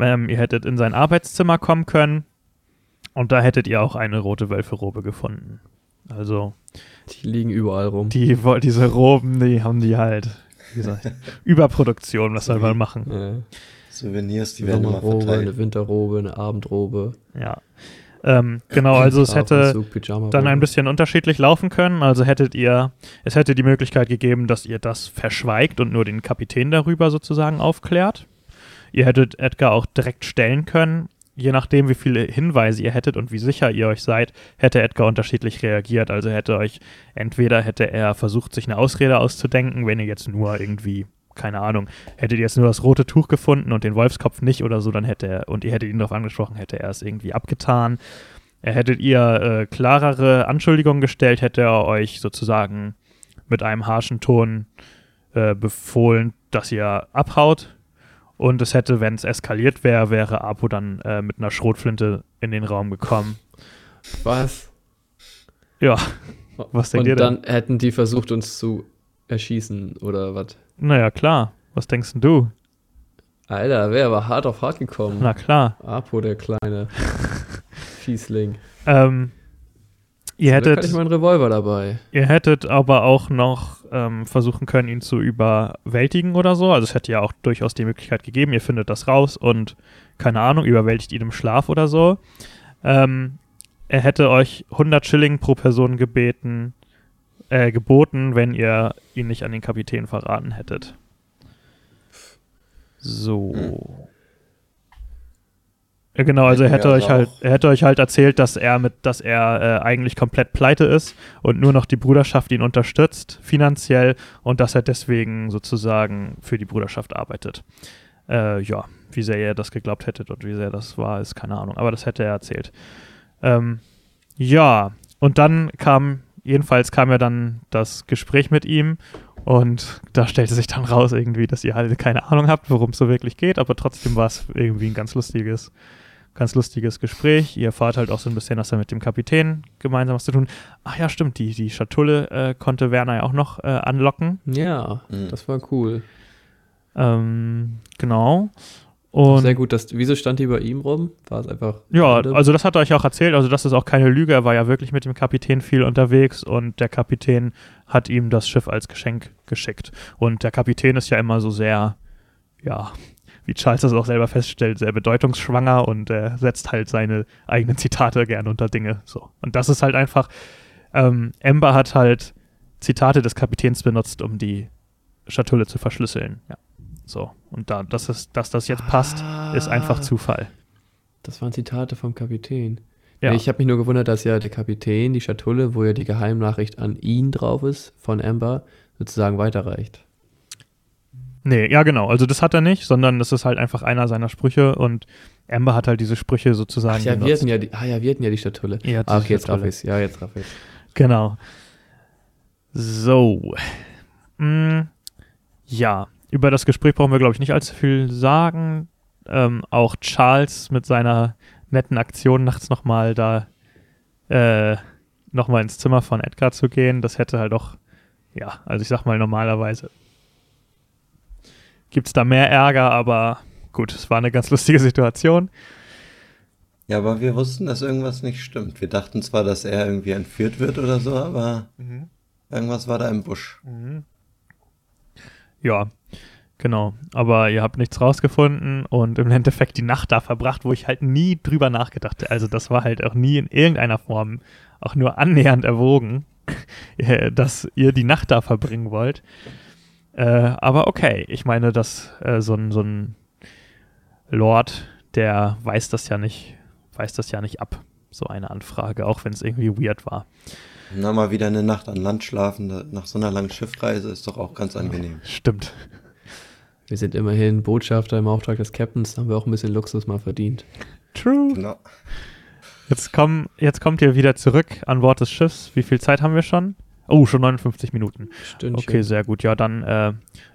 Ähm, ihr hättet in sein Arbeitszimmer kommen können. Und da hättet ihr auch eine rote Wölferobe gefunden. Also. Die liegen überall rum. Die, diese Roben, die haben die halt wie gesagt, <laughs> Überproduktion, was soll man machen? Ja. Souvenirs, die werden immer verteilt. Eine Winterrobe, eine Abendrobe. Ja. Ähm, genau, also es hätte dann ein bisschen unterschiedlich laufen können. Also hättet ihr, es hätte die Möglichkeit gegeben, dass ihr das verschweigt und nur den Kapitän darüber sozusagen aufklärt. Ihr hättet Edgar auch direkt stellen können je nachdem, wie viele Hinweise ihr hättet und wie sicher ihr euch seid, hätte Edgar unterschiedlich reagiert. Also hätte euch, entweder hätte er versucht, sich eine Ausrede auszudenken, wenn ihr jetzt nur irgendwie, keine Ahnung, hättet ihr jetzt nur das rote Tuch gefunden und den Wolfskopf nicht oder so, dann hätte er, und ihr hättet ihn darauf angesprochen, hätte er es irgendwie abgetan. Er hättet ihr äh, klarere Anschuldigungen gestellt, hätte er euch sozusagen mit einem harschen Ton äh, befohlen, dass ihr abhaut, und es hätte, wenn es eskaliert wäre, wäre Apo dann äh, mit einer Schrotflinte in den Raum gekommen. Was? Ja. Was denkt Und ihr denn? dann hätten die versucht, uns zu erschießen oder was? Naja, klar. Was denkst denn du? Alter, wäre aber hart auf hart gekommen. Na klar. Apo, der kleine <laughs> Fiesling. Ähm, ihr Da hatte hättet, ich meinen Revolver dabei. ihr hättet aber auch noch ähm, versuchen können, ihn zu überwältigen oder so. Also es hätte ja auch durchaus die Möglichkeit gegeben, ihr findet das raus und keine Ahnung, überwältigt ihn im Schlaf oder so. Ähm, er hätte euch 100 Schilling pro Person gebeten, äh, geboten, wenn ihr ihn nicht an den Kapitän verraten hättet. So. Ja, genau, also er hätte euch halt, er hätte euch halt erzählt, dass er mit, dass er äh, eigentlich komplett pleite ist und nur noch die Bruderschaft ihn unterstützt, finanziell, und dass er deswegen sozusagen für die Bruderschaft arbeitet. Äh, ja, wie sehr ihr das geglaubt hättet und wie sehr das war, ist keine Ahnung, aber das hätte er erzählt. Ähm, ja, und dann kam, jedenfalls kam ja dann das Gespräch mit ihm und da stellte sich dann raus irgendwie, dass ihr halt keine Ahnung habt, worum es so wirklich geht, aber trotzdem war es irgendwie ein ganz lustiges, ganz lustiges Gespräch. Ihr erfahrt halt auch so ein bisschen, dass er mit dem Kapitän gemeinsam was zu tun. Ach ja, stimmt, die, die Schatulle äh, konnte Werner ja auch noch äh, anlocken. Ja, Mhm. das war cool. Ähm, genau. Und Sehr gut. Dass, wieso stand die bei ihm rum? War es einfach. Ja, random? also das hat er euch auch erzählt, also das ist auch keine Lüge, er war ja wirklich mit dem Kapitän viel unterwegs und der Kapitän hat ihm das Schiff als Geschenk geschickt. Und der Kapitän ist ja immer so sehr, ja, wie Charles das auch selber feststellt, sehr bedeutungsschwanger und er setzt halt seine eigenen Zitate gerne unter Dinge. So. Und das ist halt einfach, ähm, Amber hat halt Zitate des Kapitäns benutzt, um die Schatulle zu verschlüsseln. Ja. So. Und da, dass, es, dass das jetzt passt, ist einfach Ah. Zufall. Das waren Zitate vom Kapitän. Ja. Nee, ich habe mich nur gewundert, dass ja der Kapitän die Schatulle, wo ja die Geheimnachricht an ihn drauf ist, von Amber, sozusagen weiterreicht. Nee, ja genau. Also das hat er nicht, sondern das ist halt einfach einer seiner Sprüche und Amber hat halt diese Sprüche sozusagen Ach ja, wir genutzt. hatten ja die, ah ja, wir hatten ja die Schatulle. Hattet Ah, okay, jetzt raff ich's. Ja, jetzt raff ich's. Genau. So. Mm, ja, über das Gespräch brauchen wir, glaube ich, nicht allzu viel sagen. Ähm, auch Charles mit seiner netten Aktion nachts nochmal da äh, nochmal ins Zimmer von Edgar zu gehen, das hätte halt auch, ja, also ich sag mal normalerweise gibt es da mehr Ärger, aber gut, es war eine ganz lustige Situation. Ja, aber wir wussten, dass irgendwas nicht stimmt. Wir dachten zwar, dass er irgendwie entführt wird oder so, aber irgendwas war da im Busch. Ja, genau. Aber ihr habt nichts rausgefunden und im Endeffekt die Nacht da verbracht, wo ich halt nie drüber nachgedacht hätte. Also das war halt auch nie in irgendeiner Form auch nur annähernd erwogen, <laughs> äh, dass ihr die Nacht da verbringen wollt. Äh, aber okay, ich meine, dass äh, so ein, so ein Lord, der weiß das ja nicht, weiß das ja nicht ab, so eine Anfrage, auch wenn es irgendwie weird war. Na, mal wieder eine Nacht an Land schlafen, nach so einer langen Schiffreise ist doch auch ganz angenehm. Stimmt. Wir sind immerhin Botschafter im Auftrag des Captains, da haben wir auch ein bisschen Luxus mal verdient. True. Genau. Jetzt, komm, jetzt kommt ihr wieder zurück an Bord des Schiffs. Wie viel Zeit haben wir schon? Oh, schon 59 Minuten. Stündchen. Okay, sehr gut. Ja, dann äh,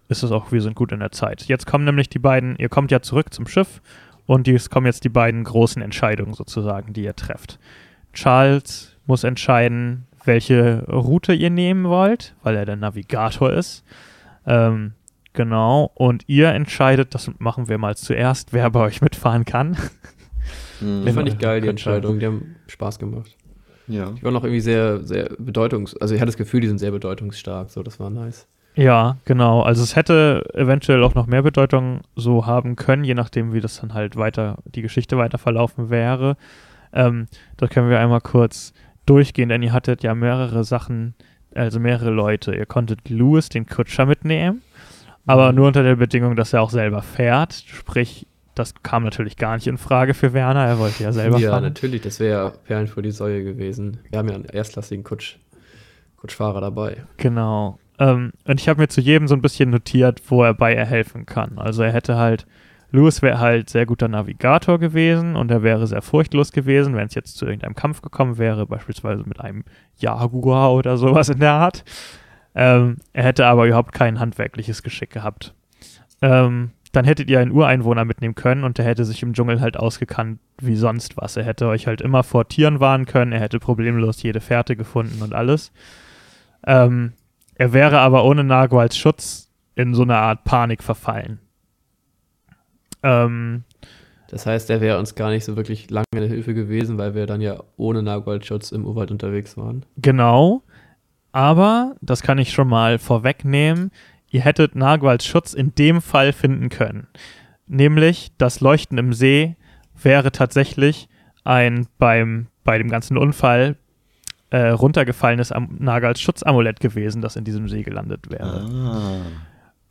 ist es auch, wir sind gut in der Zeit. Jetzt kommen nämlich die beiden, ihr kommt ja zurück zum Schiff und es kommen jetzt die beiden großen Entscheidungen sozusagen, die ihr trefft. Charles muss entscheiden, welche Route ihr nehmen wollt, weil er der Navigator ist. Ähm, genau. Und ihr entscheidet, das machen wir mal zuerst, wer bei euch mitfahren kann. <laughs> Hm. Die fand ich geil, die Entscheidung. Die haben Spaß gemacht. Ja. Die waren auch irgendwie sehr, sehr bedeutungs... Also ich hatte das Gefühl, die sind sehr bedeutungsstark. So, das war nice. Ja, genau. Also es hätte eventuell auch noch mehr Bedeutung so haben können, je nachdem, wie das dann halt weiter, die Geschichte weiter verlaufen wäre. Ähm, da können wir einmal kurz durchgehen, denn ihr hattet ja mehrere Sachen, also mehrere Leute. Ihr konntet Louis, den Kutscher, mitnehmen, aber Mhm. nur unter der Bedingung, dass er auch selber fährt. Sprich, das kam natürlich gar nicht in Frage für Werner. Er wollte ja selber ja, fahren. natürlich, das wäre ja Perlen für die Säue gewesen. Wir haben ja einen erstklassigen Kutsch, Kutschfahrer dabei. Genau. Ähm, und ich habe mir zu jedem so ein bisschen notiert, wo er bei ihr helfen kann. Also er hätte halt, Louis wäre halt sehr guter Navigator gewesen und er wäre sehr furchtlos gewesen, wenn es jetzt zu irgendeinem Kampf gekommen wäre, beispielsweise mit einem Jaguar oder sowas in der Art. Ähm, er hätte aber überhaupt kein handwerkliches Geschick gehabt. Ähm, dann hättet ihr einen Ureinwohner mitnehmen können und der hätte sich im Dschungel halt ausgekannt wie sonst was. Er hätte euch halt immer vor Tieren warnen können, er hätte problemlos jede Fährte gefunden und alles. Ähm, er wäre aber ohne Nago als Schutz in so eine Art Panik verfallen. Ähm, Das heißt, er wäre uns gar nicht so wirklich lange eine Hilfe gewesen, weil wir dann ja ohne Nagwaldschutz im Urwald unterwegs waren. Genau. Aber, das kann ich schon mal vorwegnehmen, ihr hättet Narwals Schutz in dem Fall finden können. Nämlich, das Leuchten im See wäre tatsächlich ein beim, bei dem ganzen Unfall äh, runtergefallenes Am Nagals Schutzamulett gewesen, das in diesem See gelandet wäre. Ah.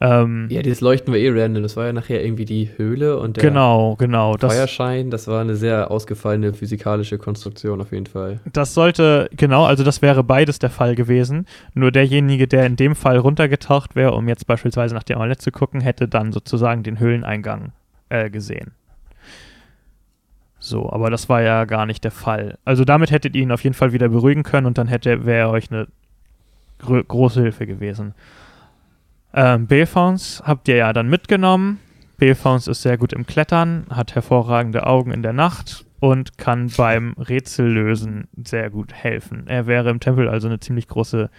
Ähm, Ja, dieses Leuchten war eh random. Das war ja nachher irgendwie die Höhle und der genau, genau. Das, Feuerschein. Das war eine sehr ausgefallene physikalische Konstruktion auf jeden Fall. Das sollte, genau, also das wäre beides der Fall gewesen. Nur derjenige, der in dem Fall runtergetaucht wäre, um jetzt beispielsweise nach dem Amulett zu gucken, hätte dann sozusagen den Höhleneingang äh, gesehen. So, aber das war ja gar nicht der Fall. Also damit hättet ihr ihn auf jeden Fall wieder beruhigen können und dann hätte wäre er euch eine große Hilfe gewesen. Ähm, Belfons habt ihr ja dann mitgenommen. Belfons ist sehr gut im Klettern, hat hervorragende Augen in der Nacht und kann beim Rätsellösen sehr gut helfen. Er wäre im Tempel also eine ziemlich große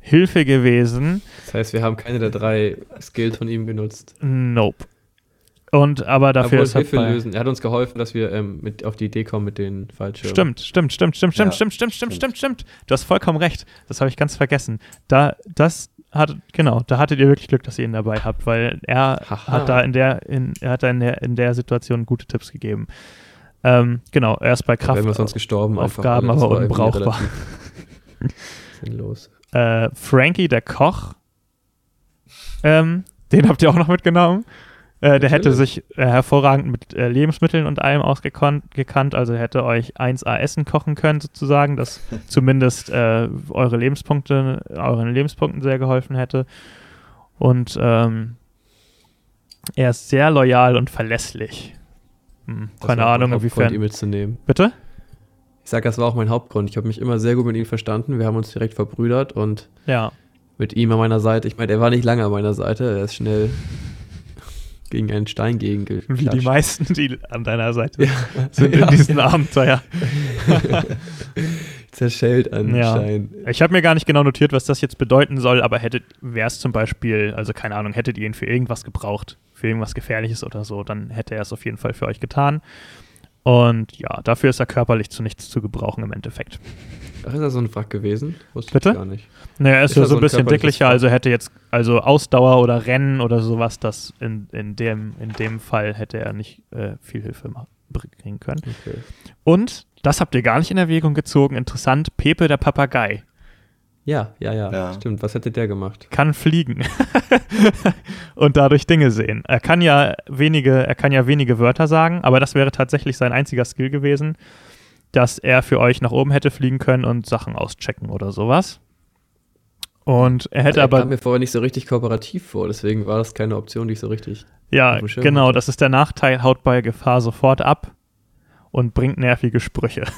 Hilfe gewesen. Das heißt, wir haben keine der drei Skills von ihm genutzt. Nope. Und aber dafür Obwohl ist er Hilfe lösen. Er hat uns geholfen, dass wir ähm, mit auf die Idee kommen mit den Fallschirmen. Stimmt, stimmt, stimmt, stimmt, stimmt, Ja, stimmt, stimmt, stimmt, stimmt. stimmt, stimmt. Du hast vollkommen recht. Das habe ich ganz vergessen. Da, das hat, genau, da hattet ihr wirklich Glück, dass ihr ihn dabei habt, weil er Haha. hat da in der, in, er hat da in der, in der Situation gute Tipps gegeben. Ähm, genau, er ist bei Da wären Kraft sonst gestorben. Aufgaben, aber unbrauchbar. <laughs> Sinnlos. äh, Frankie, der Koch, ähm, den habt ihr auch noch mitgenommen. Äh, der hätte sich äh, hervorragend mit äh, Lebensmitteln und allem ausgekannt, gekannt, also hätte euch 1A Essen kochen können, sozusagen, das <laughs> zumindest äh, eure Lebenspunkte, euren Lebenspunkten sehr geholfen hätte. Und ähm, er ist sehr loyal und verlässlich. Hm, keine Ahnung, inwiefern. ihn mitzunehmen. Bitte? Ich sag, das war auch mein Hauptgrund. Ich habe mich immer sehr gut mit ihm verstanden. Wir haben uns direkt verbrüdert und Ja. mit ihm an meiner Seite. Ich meine, er war nicht lange an meiner Seite. Er ist schnell gegen einen Stein gegen <laughs> Wie die meisten, die an deiner Seite Ja. sind Ja, in diesem ja. Abenteuer. <laughs> Zerschellt an Ja. Stein. Ich habe mir gar nicht genau notiert, was das jetzt bedeuten soll, aber hättet, wäre es zum Beispiel, also keine Ahnung, hättet ihr ihn für irgendwas gebraucht, für irgendwas Gefährliches oder so, dann hätte er es auf jeden Fall für euch getan. Und ja, dafür ist er körperlich zu nichts zu gebrauchen im Endeffekt. Ach, ist er so ein Wrack gewesen? Wusste Bitte? ich gar nicht. Naja, er ist, Ist ja so so ein ein bisschen dicklicher, also hätte jetzt, also Ausdauer oder Rennen oder sowas, das in, in, dem, in dem Fall hätte er nicht äh, viel Hilfe bringen können. Okay. Und, das habt ihr gar nicht in Erwägung gezogen, interessant, Pepe der Papagei. Ja, ja, ja, Ja. Stimmt. Was hätte der gemacht? kann fliegen <laughs> und dadurch Dinge sehen. Er kann ja wenige, er kann ja wenige Wörter sagen, aber das wäre tatsächlich sein einziger Skill gewesen, dass er für euch nach oben hätte fliegen können und Sachen auschecken oder sowas. Und er hätte er aber kam mir vorher nicht so richtig kooperativ vor, deswegen war das keine Option, die ich so richtig. ja genau, hatte. das ist der Nachteil, haut bei Gefahr sofort ab und bringt nervige Sprüche. <laughs>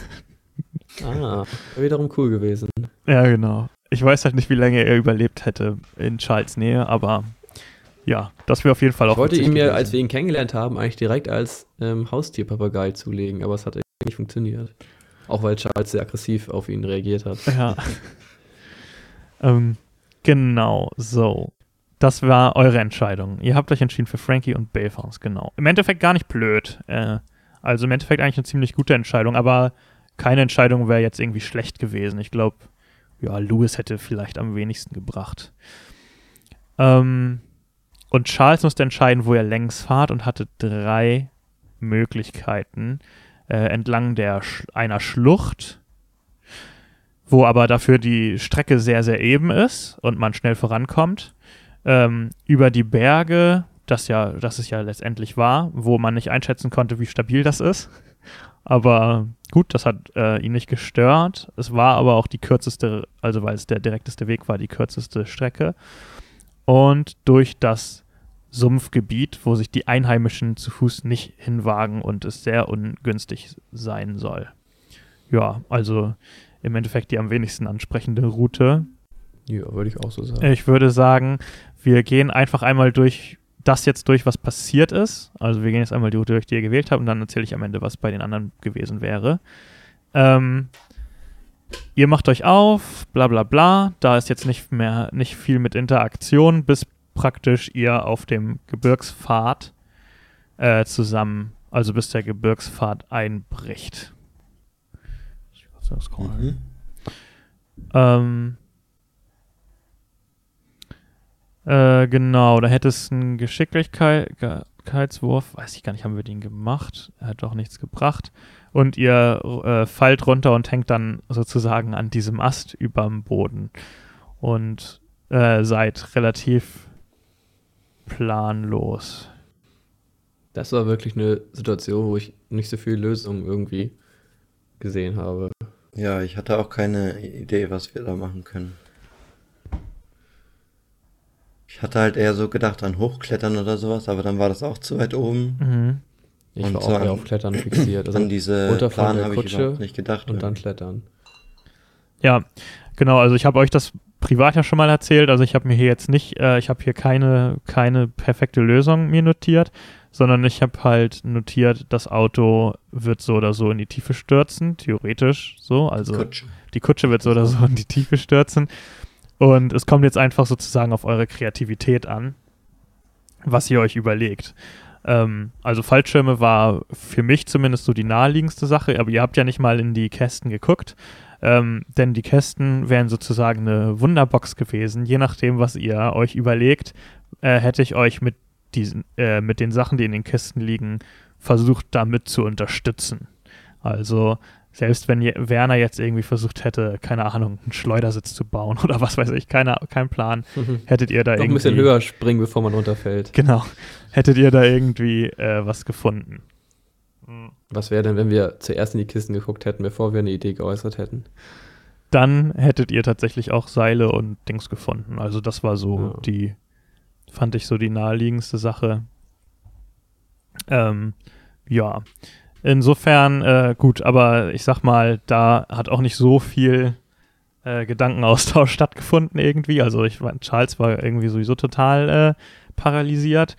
Ah, wäre wiederum cool gewesen. Ja, genau. Ich weiß halt nicht, wie lange er überlebt hätte in Charles Nähe, aber ja, das wäre auf jeden Fall auch Ich wollte ihn mir, als wir ihn kennengelernt haben, eigentlich direkt als ähm, Haustierpapagei zulegen, aber es hat irgendwie nicht funktioniert. Auch weil Charles sehr aggressiv auf ihn reagiert hat. Ja. <laughs> ähm, genau, so. Das war eure Entscheidung. Ihr habt euch entschieden für Frankie und Belfons, genau. Im Endeffekt gar nicht blöd. Äh, also im Endeffekt eigentlich eine ziemlich gute Entscheidung, aber keine Entscheidung wäre jetzt irgendwie schlecht gewesen. Ich glaube, ja, Lewis hätte vielleicht am wenigsten gebracht. Ähm, und Charles musste entscheiden, wo er längs fahrt und hatte drei Möglichkeiten. Äh, entlang der Sch einer Schlucht, wo aber dafür die Strecke sehr, sehr eben ist und man schnell vorankommt. Ähm, über die Berge, das ja, das es ja letztendlich war, wo man nicht einschätzen konnte, wie stabil das ist. Aber gut, das hat äh, ihn nicht gestört. Es war aber auch die kürzeste, also weil es der direkteste Weg war, die kürzeste Strecke. Und durch das Sumpfgebiet, wo sich die Einheimischen zu Fuß nicht hinwagen und es sehr ungünstig sein soll. Ja, also im Endeffekt die am wenigsten ansprechende Route. Ja, würde ich auch so sagen. Ich würde sagen, wir gehen einfach einmal durch das jetzt durch, was passiert ist. Also wir gehen jetzt einmal die Route durch, die ihr gewählt habt und dann erzähle ich am Ende, was bei den anderen gewesen wäre. Ähm, ihr macht euch auf, bla bla bla. Da ist jetzt nicht mehr nicht viel mit Interaktion, bis praktisch ihr auf dem Gebirgspfad äh, zusammen, also bis der Gebirgspfad einbricht. Mhm. Ähm, äh, genau, da hätte es einen Geschicklichkeitswurf, weiß ich gar nicht, haben wir den gemacht? Er hat doch nichts gebracht. Und ihr äh, fallt runter und hängt dann sozusagen an diesem Ast überm Boden. Und äh, seid relativ planlos. Das war wirklich eine Situation, wo ich nicht so viel Lösung irgendwie gesehen habe. Ja, ich hatte auch keine Idee, was wir da machen können. Ich hatte halt eher so gedacht an Hochklettern oder sowas, aber dann war das auch zu weit oben. Mhm. Ich Und war so auch eher an- auf Klettern fixiert. Also an diese runterfahren Plan habe ich Kutsche überhaupt nicht gedacht. und dann klettern. Ja, genau. Also ich habe euch das privat ja schon mal erzählt. Also ich habe mir hier jetzt nicht, äh, ich habe hier keine, keine perfekte Lösung mir notiert, sondern ich habe halt notiert, das Auto wird so oder so in die Tiefe stürzen, theoretisch so. Also Kutsche. die Kutsche wird so oder so in die Tiefe stürzen. Und es kommt jetzt einfach sozusagen auf eure Kreativität an, was ihr euch überlegt. Ähm, also Fallschirme war für mich zumindest so die naheliegendste Sache, aber ihr habt ja nicht mal in die Kästen geguckt, ähm, denn die Kästen wären sozusagen eine Wunderbox gewesen. Je nachdem, was ihr euch überlegt, äh, hätte ich euch mit diesen, äh, mit den Sachen, die in den Kästen liegen, versucht damit zu unterstützen. Also selbst wenn je, Werner jetzt irgendwie versucht hätte, keine Ahnung, einen Schleudersitz zu bauen <laughs> oder was weiß ich, keine, kein Plan, hättet ihr da Noch ein irgendwie bisschen höher springen, bevor man runterfällt. Genau, hättet ihr da irgendwie äh, was gefunden. Was wäre denn, wenn wir zuerst in die Kisten geguckt hätten, bevor wir eine Idee geäußert hätten? Dann hättet ihr tatsächlich auch Seile und Dings gefunden. Also das war so Ja. die, fand ich so die naheliegendste Sache. Ähm, ja, insofern äh, gut, aber ich sag mal, da hat auch nicht so viel äh, Gedankenaustausch <laughs> stattgefunden irgendwie. Also ich Charles war irgendwie sowieso total äh, paralysiert.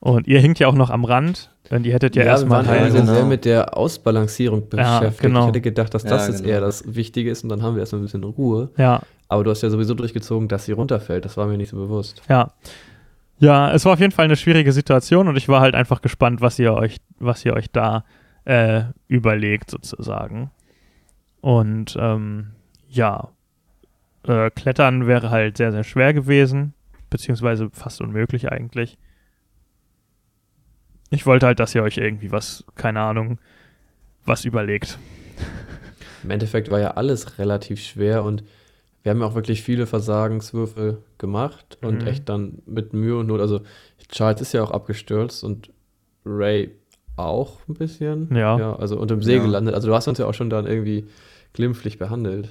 Und ihr hinkt ja auch noch am Rand. Und ihr hättet ja, wir erstmal waren halt- also genau. sehr mit der Ausbalancierung Ja, beschäftigt. genau. Ich hätte gedacht, dass das Ja, jetzt genau. eher das Wichtige ist und dann haben wir erstmal ein bisschen Ruhe. ja, Aber du hast ja sowieso durchgezogen, dass sie runterfällt. Das war mir nicht so bewusst. Ja. Ja, es war auf jeden Fall eine schwierige Situation und ich war halt einfach gespannt, was ihr euch, was ihr euch da äh, überlegt, sozusagen. Und ähm, ja, äh, Klettern wäre halt sehr, sehr schwer gewesen, beziehungsweise fast unmöglich eigentlich. Ich wollte halt, dass ihr euch irgendwie was, keine Ahnung, was überlegt. Im Endeffekt war ja alles relativ schwer und wir haben ja auch wirklich viele Versagenswürfe gemacht und Mhm. echt dann mit Mühe und Not. Also Charles ist ja auch abgestürzt und Ray auch ein bisschen. Ja. ja also und im See Ja. gelandet. Also du hast uns ja auch schon dann irgendwie glimpflich behandelt.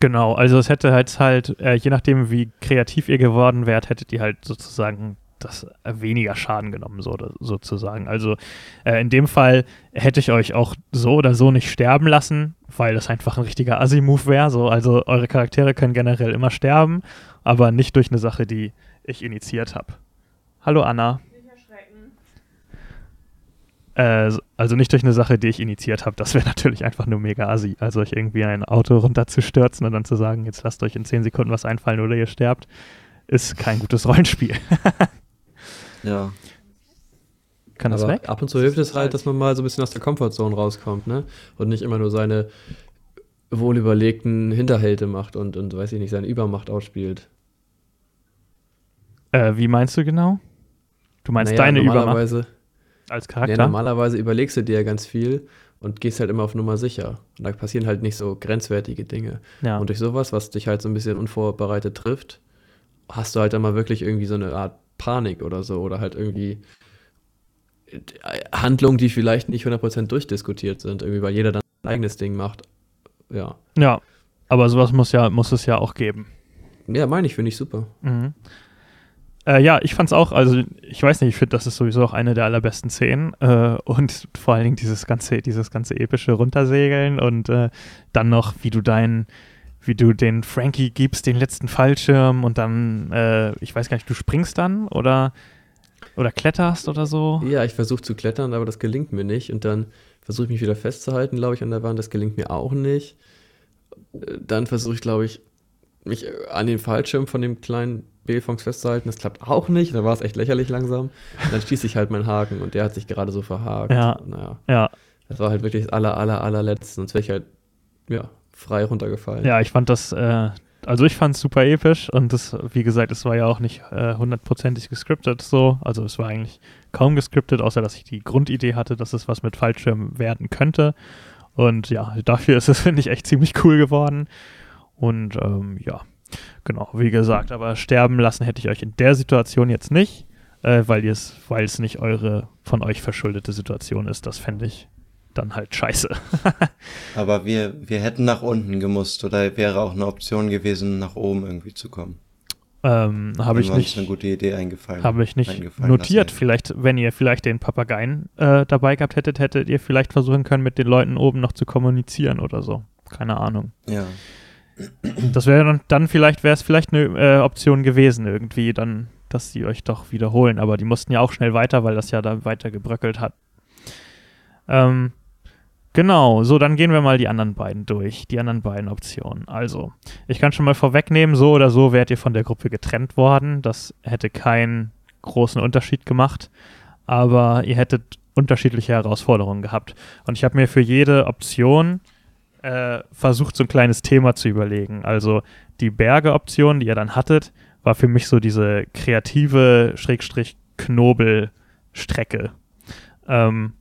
Genau, also es hätte halt halt, äh, je nachdem wie kreativ ihr geworden wärt, hättet ihr halt sozusagen das weniger Schaden genommen, so, sozusagen. Also äh, in dem Fall hätte ich euch auch so oder so nicht sterben lassen, weil das einfach ein richtiger Assi-Move wäre. So. Also eure Charaktere können generell immer sterben, aber nicht durch eine Sache, die ich initiiert habe. Hallo Anna. Äh, also nicht durch eine Sache, die ich initiiert habe. Das wäre <laughs> natürlich einfach nur mega assi. Also euch irgendwie ein Auto runterzustürzen und dann zu sagen, jetzt lasst euch in 10 Sekunden was einfallen oder ihr sterbt, ist kein gutes Rollenspiel. <laughs> Ja. Kann das Aber weg? ab und zu hilft es halt, dass man mal so ein bisschen aus der Comfortzone rauskommt, ne? Und nicht immer nur seine wohlüberlegten Hinterhalte macht und, und weiß ich nicht, seine Übermacht ausspielt. Äh, wie meinst du genau? Du meinst Naja, deine Übermacht normalerweise, als Charakter? normalerweise überlegst du dir ja ganz viel und gehst halt immer auf Nummer sicher. Und da passieren halt nicht so grenzwertige Dinge. ja. Und durch sowas, was dich halt so ein bisschen unvorbereitet trifft, hast du halt dann mal wirklich irgendwie so eine Art Panik oder so oder halt irgendwie äh, Handlungen, die vielleicht nicht 100% durchdiskutiert sind, irgendwie, weil jeder dann sein eigenes Ding macht. Ja. ja. Aber sowas muss ja, muss es ja auch geben. Ja, meine ich, finde ich super. Mhm. Äh, ja, ich fand's auch, also ich weiß nicht, ich finde, das ist sowieso auch eine der allerbesten Szenen äh, und vor allen Dingen dieses ganze, dieses ganze epische Runtersegeln und äh, dann noch, wie du deinen, wie du den Frankie gibst, den letzten Fallschirm und dann, äh, ich weiß gar nicht, du springst dann oder oder kletterst oder so. Ja, ich versuche zu klettern, aber das gelingt mir nicht. Und dann versuche ich mich wieder festzuhalten, glaube ich, an der Wand. Das gelingt mir auch nicht. Äh, Dann versuche ich, glaube ich, mich äh, an den Fallschirm von dem kleinen B-Fonds festzuhalten. Das klappt auch nicht. Da war es echt lächerlich langsam. Und dann stieß ich halt meinen Haken und der hat sich gerade so verhakt. Ja. Naja. Ja, Das war halt wirklich das aller, aller, allerletzte. Sonst wäre ich halt, ja, frei runtergefallen. ja, ich fand das, äh, also ich fand es super episch und das, wie gesagt, es war ja auch nicht äh, hundertprozentig gescriptet so. Also es war eigentlich kaum gescriptet, außer dass ich die Grundidee hatte, dass es was mit Fallschirm werden könnte. Und ja, dafür ist es, <laughs> finde ich, echt ziemlich cool geworden. Und ähm, ja, genau, wie gesagt, aber sterben lassen hätte ich euch in der Situation jetzt nicht, äh, weil es nicht eure von euch verschuldete Situation ist. Das fände ich dann halt scheiße. <laughs> Aber wir, wir hätten nach unten gemusst oder wäre auch eine Option gewesen, nach oben irgendwie zu kommen. ähm, Habe ich nicht. eine gute Idee eingefallen. Habe ich nicht eingefallen notiert. lassen. Vielleicht, wenn ihr vielleicht den Papageien äh, dabei gehabt hättet, hättet ihr vielleicht versuchen können, mit den Leuten oben noch zu kommunizieren oder so. Keine Ahnung. Ja. Das wäre dann, dann vielleicht, wäre es vielleicht eine äh, Option gewesen, irgendwie dann, dass sie euch doch wiederholen. Aber die mussten ja auch schnell weiter, weil das ja da weiter gebröckelt hat. Ähm, genau, so, dann gehen wir mal die anderen beiden durch, die anderen beiden Optionen. Also, ich kann schon mal vorwegnehmen, so oder so wärt ihr von der Gruppe getrennt worden. Das hätte keinen großen Unterschied gemacht, aber ihr hättet unterschiedliche Herausforderungen gehabt. Und ich habe mir für jede Option äh, versucht, so ein kleines Thema zu überlegen. Also die Berge-Option, die ihr dann hattet, war für mich so diese kreative Schrägstrich Knobel-Strecke. Ähm,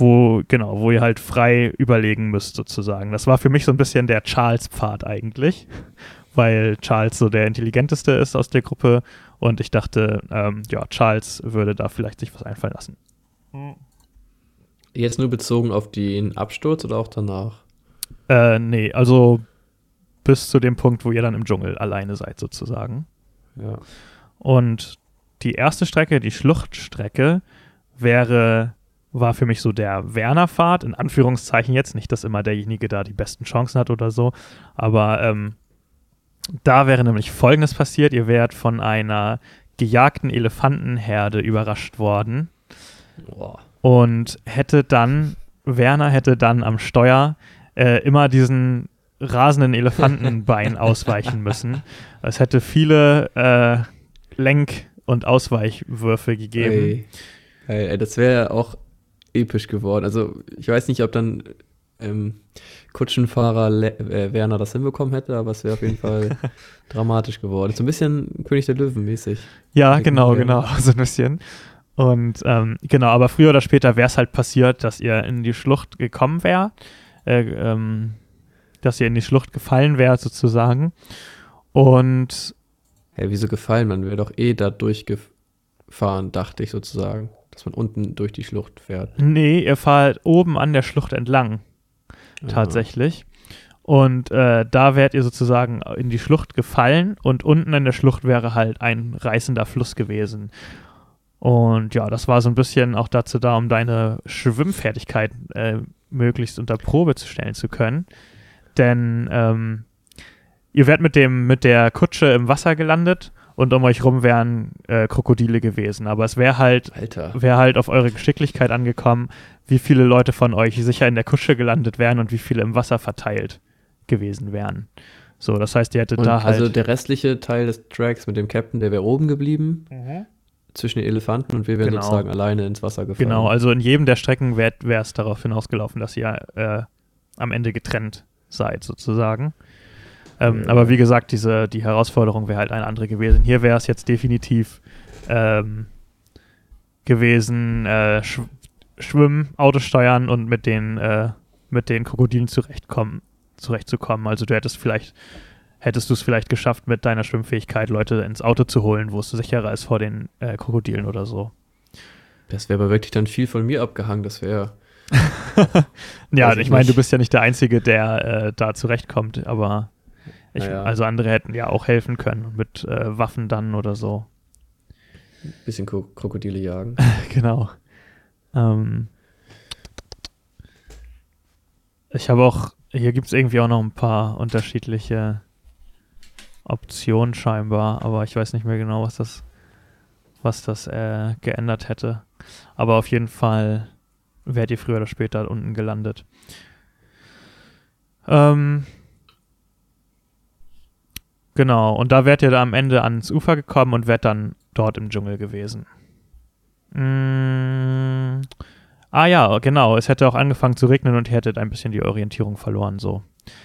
wo, genau, wo ihr halt frei überlegen müsst, sozusagen. Das war für mich so ein bisschen der Charles-Pfad eigentlich, <laughs> weil Charles so der intelligenteste ist aus der Gruppe und ich dachte, ähm, ja, Charles würde da vielleicht sich was einfallen lassen. Jetzt nur bezogen auf den Absturz oder auch danach? Äh, nee, also bis zu dem Punkt, wo ihr dann im Dschungel alleine seid, sozusagen. Ja. Und die erste Strecke, die Schluchtstrecke, wäre, war für mich so der Werner-Pfad, in Anführungszeichen jetzt, nicht, dass immer derjenige da die besten Chancen hat oder so, aber ähm, da wäre nämlich Folgendes passiert, ihr wärt von einer gejagten Elefantenherde überrascht worden Boah. und hätte dann, Werner hätte dann am Steuer äh, immer diesen rasenden Elefantenbein <laughs> ausweichen müssen. Es hätte viele äh, Lenk- und Ausweichwürfe gegeben. Ey. Geil, ey, das wäre auch episch geworden. Also, ich weiß nicht, ob dann ähm, Kutschenfahrer Le äh, Werner das hinbekommen hätte, aber es wäre auf jeden Fall <laughs> dramatisch geworden. So ein bisschen König der Löwen mäßig. Ja, genau, genau, <laughs> so ein bisschen. Und ähm, genau, aber früher oder später wäre es halt passiert, dass ihr in die Schlucht gekommen wärt, äh, ähm, dass ihr in die Schlucht gefallen wärt sozusagen. Und Hey, wieso gefallen? Man wäre doch eh da durchgefahren, dachte ich sozusagen. Dass man unten durch die Schlucht fährt. nee, ihr fahrt oben an der Schlucht entlang. tatsächlich. Und äh, da wärt ihr sozusagen in die Schlucht gefallen und unten in der Schlucht wäre halt ein reißender Fluss gewesen. Und ja, das war so ein bisschen auch dazu da, um deine Schwimmfertigkeit äh, möglichst unter Probe zu stellen zu können. Denn ähm, ihr wärt mit dem mit der Kutsche im Wasser gelandet und um euch rum wären äh, Krokodile gewesen. Aber es wäre halt wäre halt auf eure Geschicklichkeit angekommen, wie viele Leute von euch sicher in der Kutsche gelandet wären und wie viele im Wasser verteilt gewesen wären. So, das heißt, ihr hättet Und da halt. also der restliche Teil des Tracks mit dem Captain, der wäre oben geblieben, zwischen den Elefanten und wir wären Genau. sozusagen alleine ins Wasser gefallen. genau, also in jedem der Strecken wäre es darauf hinausgelaufen, dass ihr äh, am Ende getrennt seid, sozusagen. Ähm, Ja. Aber wie gesagt, diese, die Herausforderung wäre halt eine andere gewesen. Hier wäre es jetzt definitiv ähm, gewesen, äh, sch schwimmen, Auto steuern und mit den, äh, mit den Krokodilen zurechtkommen, zurechtzukommen. Also du hättest vielleicht, hättest du es vielleicht geschafft, mit deiner Schwimmfähigkeit Leute ins Auto zu holen, wo es sicherer ist vor den äh, Krokodilen oder so. Das wäre aber wirklich dann viel von mir abgehangen. Das wäre. <laughs> Ja, ich meine, du bist ja nicht der Einzige, der äh, da zurechtkommt, aber ich, Naja. also andere hätten ja auch helfen können mit äh, Waffen dann oder so. ein bisschen Kro Krokodile jagen. <laughs> genau. Ähm, ich habe auch, hier gibt es irgendwie auch noch ein paar unterschiedliche Optionen scheinbar, aber ich weiß nicht mehr genau, was das, was das äh, geändert hätte. Aber auf jeden Fall wärt ihr früher oder später unten gelandet. Ähm, Genau, und da wärt ihr da am Ende ans Ufer gekommen und wärt dann dort im Dschungel gewesen. Mm. Ah ja, genau, es hätte auch angefangen zu regnen und ihr hättet ein bisschen die Orientierung verloren. So,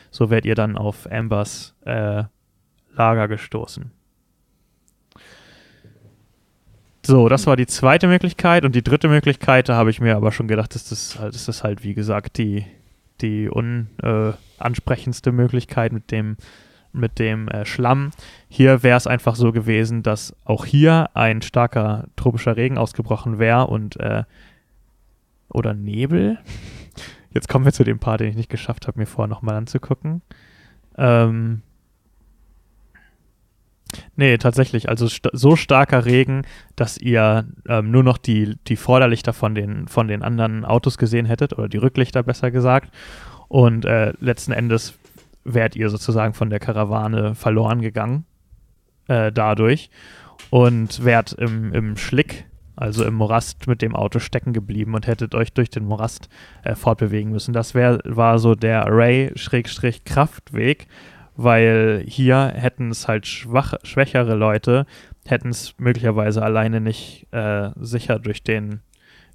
so wärt ihr dann auf Ambers äh, Lager gestoßen. So, das war die zweite Möglichkeit und die dritte Möglichkeit, da habe ich mir aber schon gedacht, dass das ist das halt, wie gesagt, die, die unansprechendste äh, Möglichkeit mit dem mit dem äh, Schlamm. Hier wäre es einfach so gewesen, dass auch hier ein starker tropischer Regen ausgebrochen wäre und äh, oder Nebel. <laughs> Jetzt kommen wir zu dem Part, den ich nicht geschafft habe, mir vorher nochmal anzugucken. Ähm, nee, tatsächlich. Also st so starker Regen, dass ihr ähm, nur noch die, die Vorderlichter von den, von den anderen Autos gesehen hättet, oder die Rücklichter besser gesagt. Und äh, letzten Endes wärt ihr sozusagen von der Karawane verloren gegangen äh, dadurch und wärt im, im Schlick, also im Morast mit dem Auto stecken geblieben und hättet euch durch den Morast äh, fortbewegen müssen. Das wär, war so der Ray-Kraftweg, weil hier hätten es halt schwach, schwächere Leute, hätten es möglicherweise alleine nicht äh, sicher durch den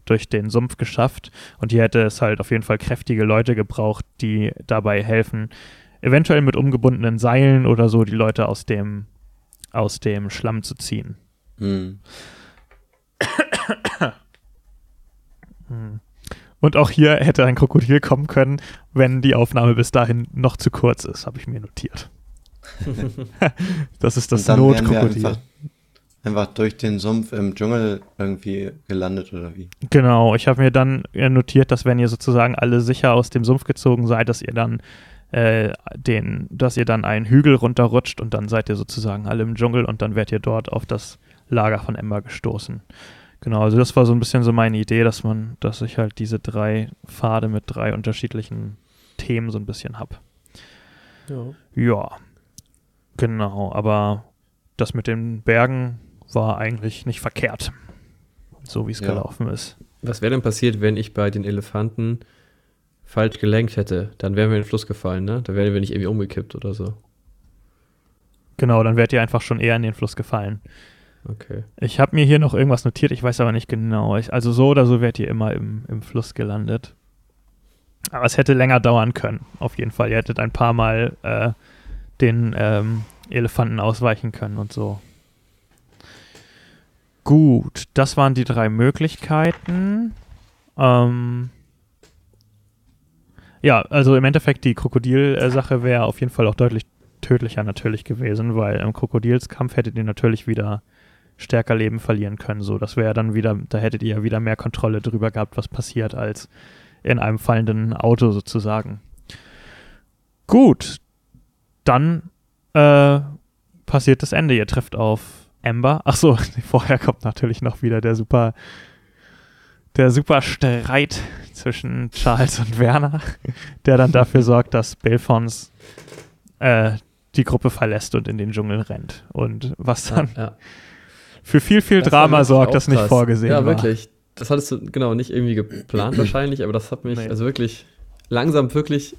durch den Sumpf geschafft und hier hätte es halt auf jeden Fall kräftige Leute gebraucht, die dabei helfen, eventuell mit umgebundenen Seilen oder so die Leute aus dem, aus dem Schlamm zu ziehen. Hm. Und auch hier hätte ein Krokodil kommen können, wenn die Aufnahme bis dahin noch zu kurz ist, habe ich mir notiert. <laughs> das ist das Notkrokodil. Einfach, einfach durch den Sumpf im Dschungel irgendwie gelandet oder wie? Genau, ich habe mir dann notiert, dass wenn ihr sozusagen alle sicher aus dem Sumpf gezogen seid, dass ihr dann äh, den, dass ihr dann einen Hügel runterrutscht und dann seid ihr sozusagen alle im Dschungel und dann werdet ihr dort auf das Lager von Ember gestoßen. Genau, also das war so ein bisschen so meine Idee, dass man, dass ich halt diese drei Pfade mit drei unterschiedlichen Themen so ein bisschen habe. Ja. ja. Genau, aber das mit den Bergen war eigentlich nicht verkehrt, so wie es ja. gelaufen ist. Was wäre denn passiert, wenn ich bei den Elefanten falsch gelenkt hätte, dann wären wir in den Fluss gefallen, ne? Da wären wir nicht irgendwie umgekippt oder so. Genau, dann wärt ihr einfach schon eher in den Fluss gefallen. Okay. Ich habe mir hier noch irgendwas notiert, ich weiß aber nicht genau. Ich, also so oder so wärt ihr immer im, im Fluss gelandet. Aber es hätte länger dauern können, auf jeden Fall. Ihr hättet ein paar Mal äh, den ähm, Elefanten ausweichen können und so. Gut, das waren die drei Möglichkeiten. Ähm, ja, also im Endeffekt die Krokodil-Sache wäre auf jeden Fall auch deutlich tödlicher natürlich gewesen, weil im Krokodilskampf hättet ihr natürlich wieder stärker Leben verlieren können. So, das wäre dann wieder, da hättet ihr ja wieder mehr Kontrolle drüber gehabt, was passiert, als in einem fallenden Auto sozusagen. Gut, dann äh, passiert das Ende. Ihr trefft auf Amber. Achso, <laughs> vorher kommt natürlich noch wieder der super der super Streit zwischen Charles und Werner, der dann dafür sorgt, dass Belfons äh, die Gruppe verlässt und in den Dschungel rennt. Und was dann ja, ja. für viel, viel das Drama sorgt, das nicht vorgesehen ja, war. Ja, wirklich. Das hattest du genau nicht irgendwie geplant <clears throat> wahrscheinlich, aber das hat mich nee. also wirklich langsam wirklich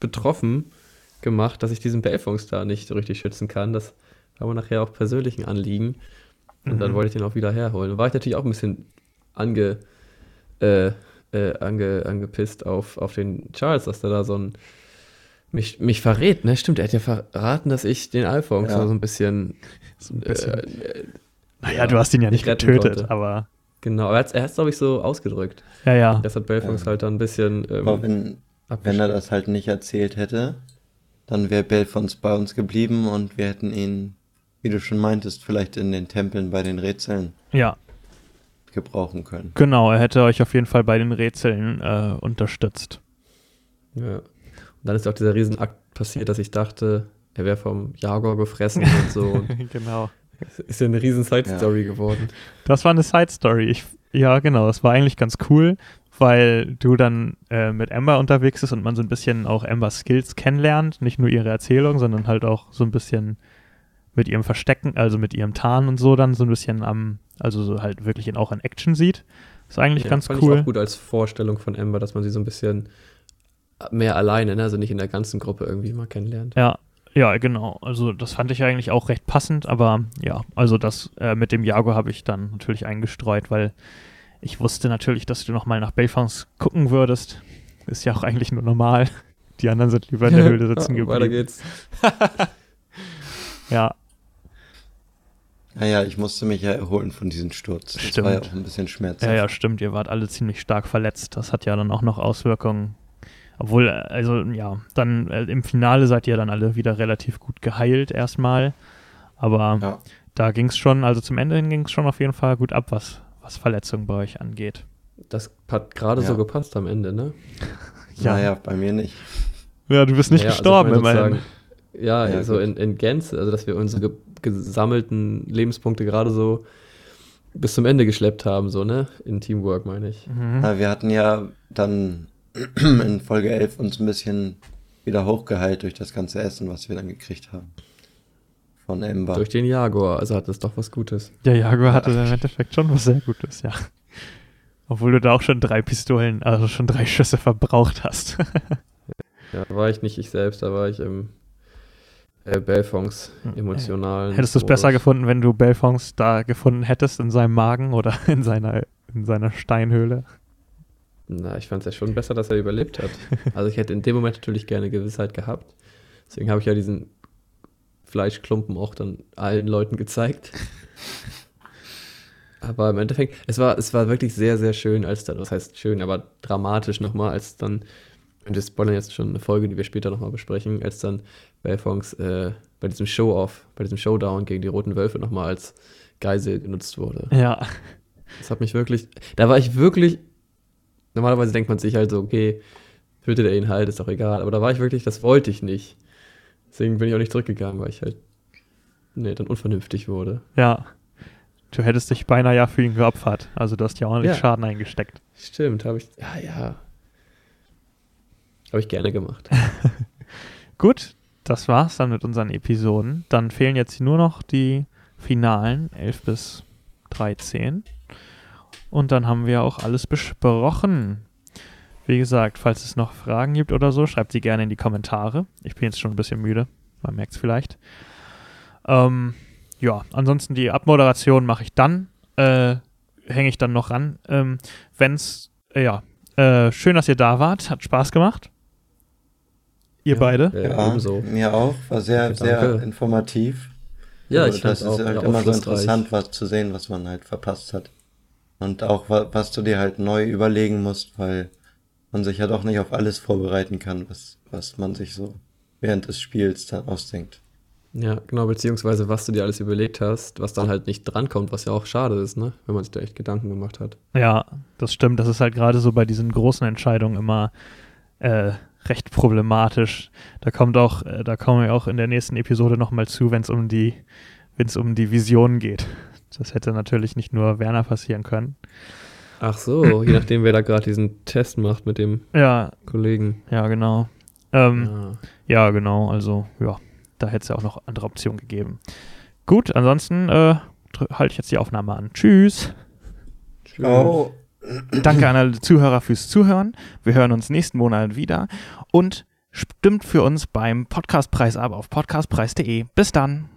betroffen gemacht, dass ich diesen Belfons da nicht so richtig schützen kann. Das war aber nachher auch persönlichen Anliegen. Und mhm. dann wollte ich den auch wieder herholen. Da war ich natürlich auch ein bisschen ange, äh, äh, ange, angepisst auf, auf den Charles, dass der da so ein mich, mich verrät, ne? Stimmt, er hat ja verraten, dass ich den Alphonse ja. so ein bisschen. So ein bisschen. Äh, naja, ja, du hast ihn ja nicht getötet, konnte. aber. Genau, aber er hat es, glaube ich, so ausgedrückt. Ja, ja. Das hat Belfons ja. halt dann ein bisschen. Ähm, aber wenn, wenn er das halt nicht erzählt hätte, dann wäre Belfons bei uns geblieben und wir hätten ihn, wie du schon meintest, vielleicht in den Tempeln bei den Rätseln. Ja, gebrauchen können. Genau, er hätte euch auf jeden Fall bei den Rätseln äh, unterstützt. Ja. Und dann ist auch dieser Riesenakt passiert, dass ich dachte, er wäre vom Jaguar gefressen und so. <laughs> genau. Ist ja eine riesen Side-Story ja. geworden. Das war eine Side-Story. ja, genau. Das war eigentlich ganz cool, weil du dann äh, mit Amber unterwegs bist und man so ein bisschen auch Ambers Skills kennenlernt. Nicht nur ihre Erzählung, sondern halt auch so ein bisschen mit ihrem Verstecken, also mit ihrem Tarn und so dann so ein bisschen am also so halt wirklich in, auch in Action sieht. Ist eigentlich ja, ganz fand cool. Ich auch gut als Vorstellung von Amber, dass man sie so ein bisschen mehr alleine, ne? also nicht in der ganzen Gruppe irgendwie mal kennenlernt. Ja, Ja, genau. Also das fand ich eigentlich auch recht passend, aber ja, also das äh, mit dem Jaguar habe ich dann natürlich eingestreut, weil ich wusste natürlich, dass du nochmal nach Belfons gucken würdest. Ist ja auch eigentlich nur normal. Die anderen sind lieber in der <laughs> Höhle sitzen geblieben. Weiter geht's. <laughs> ja, Naja, ich musste mich ja erholen von diesem Sturz. Das Stimmt. war ja auch ein bisschen schmerzhaft. ja, ja, stimmt. Ihr wart alle ziemlich stark verletzt. Das hat ja dann auch noch Auswirkungen. Obwohl, also ja, dann äh, im Finale seid ihr dann alle wieder relativ gut geheilt erstmal. Aber Ja. da ging es schon, also zum Ende hin ging es schon auf jeden Fall gut ab, was, was Verletzungen bei euch angeht. Das hat gerade Ja. so gepasst am Ende, ne? Ja. Naja, bei mir nicht. Ja, du bist nicht Naja, also gestorben ich meine immerhin. sozusagen, Ja, Ja, so in, in Gänze, also dass wir unsere ge gesammelten Lebenspunkte gerade so bis zum Ende geschleppt haben, so, ne? In Teamwork, meine ich. Mhm. Ja, wir hatten ja dann <clears throat> in Folge 11 uns ein bisschen wieder hochgeheilt durch das ganze Essen, was wir dann gekriegt haben. Von Ember. Durch den Jaguar, also hat das doch was Gutes. Der Jaguar hatte im Endeffekt schon was sehr Gutes, ja. Obwohl du da auch schon drei Pistolen, also schon drei Schüsse verbraucht hast. <laughs> Ja, da war ich nicht ich selbst, da war ich im äh, Belfonds emotionalen. Hättest du es besser gefunden, wenn du Belfons da gefunden hättest in seinem Magen oder <laughs> in seiner, in seiner Steinhöhle? Na, ich fand es ja schon besser, dass er überlebt hat. <laughs> Also ich hätte in dem Moment natürlich gerne Gewissheit gehabt. Deswegen habe ich ja diesen Fleischklumpen auch dann allen Leuten gezeigt. <laughs> Aber im Endeffekt, es war, es war wirklich sehr, sehr schön, als dann, was heißt schön, aber dramatisch nochmal, als dann, und wir spoilern jetzt schon eine Folge, die wir später nochmal besprechen, als dann Belfonds äh, bei diesem Show-Off, bei diesem Showdown gegen die Roten Wölfe nochmal als Geisel genutzt wurde. Ja. Das hat mich wirklich, da war ich wirklich, normalerweise denkt man sich halt so, okay, tötet er ihn halt, ist doch egal. Aber da war ich wirklich, das wollte ich nicht. Deswegen bin ich auch nicht zurückgegangen, weil ich halt, nee, dann unvernünftig wurde. Ja. Du hättest dich beinahe ja für ihn geopfert. Also du hast ja ordentlich Ja. Schaden eingesteckt. Stimmt, habe ich, ja, ja. Habe ich gerne gemacht. <laughs> Gut, das war's dann mit unseren Episoden. Dann fehlen jetzt nur noch die Finalen 11 bis 13. Und dann haben wir auch alles besprochen. Wie gesagt, falls es noch Fragen gibt oder so, schreibt sie gerne in die Kommentare. Ich bin jetzt schon ein bisschen müde, man merkt es vielleicht. Ähm, ja, ansonsten die Abmoderation mache ich dann. Äh, Hänge ich dann noch ran. Ähm, wenn's, äh, ja, äh, schön, dass ihr da wart. Hat Spaß gemacht. Ihr Ja, beide. Ja, ebenso. mir auch. War sehr, Danke. sehr informativ. Ja, Also ich fand das auch ist halt ja, immer so interessant, was zu sehen, was man halt verpasst hat. Und auch, wa- was du dir halt neu überlegen musst, weil man sich ja doch nicht auf alles vorbereiten kann, was, was man sich so während des Spiels dann ausdenkt. Ja, genau, beziehungsweise was du dir alles überlegt hast, was dann halt nicht drankommt, was ja auch schade ist, ne? Wenn man sich da echt Gedanken gemacht hat. Ja, das stimmt. Das ist halt gerade so bei diesen großen Entscheidungen immer äh, recht problematisch. Da kommt auch, äh, da kommen wir auch in der nächsten Episode nochmal zu, wenn es um die, wenn es um die Vision geht. Das hätte natürlich nicht nur Werner passieren können. Ach so, je nachdem, wer da gerade diesen Test macht mit dem Ja, Kollegen. ja, genau. Ähm, Ah. Ja, genau. Also, ja, da hätte es ja auch noch andere Optionen gegeben. Gut, ansonsten äh, halte ich jetzt die Aufnahme an. Tschüss. Tschüss. Oh, Danke an alle Zuhörer fürs Zuhören. Wir hören uns nächsten Monat wieder und stimmt für uns beim Podcastpreis ab auf podcastpreis.de. Bis dann.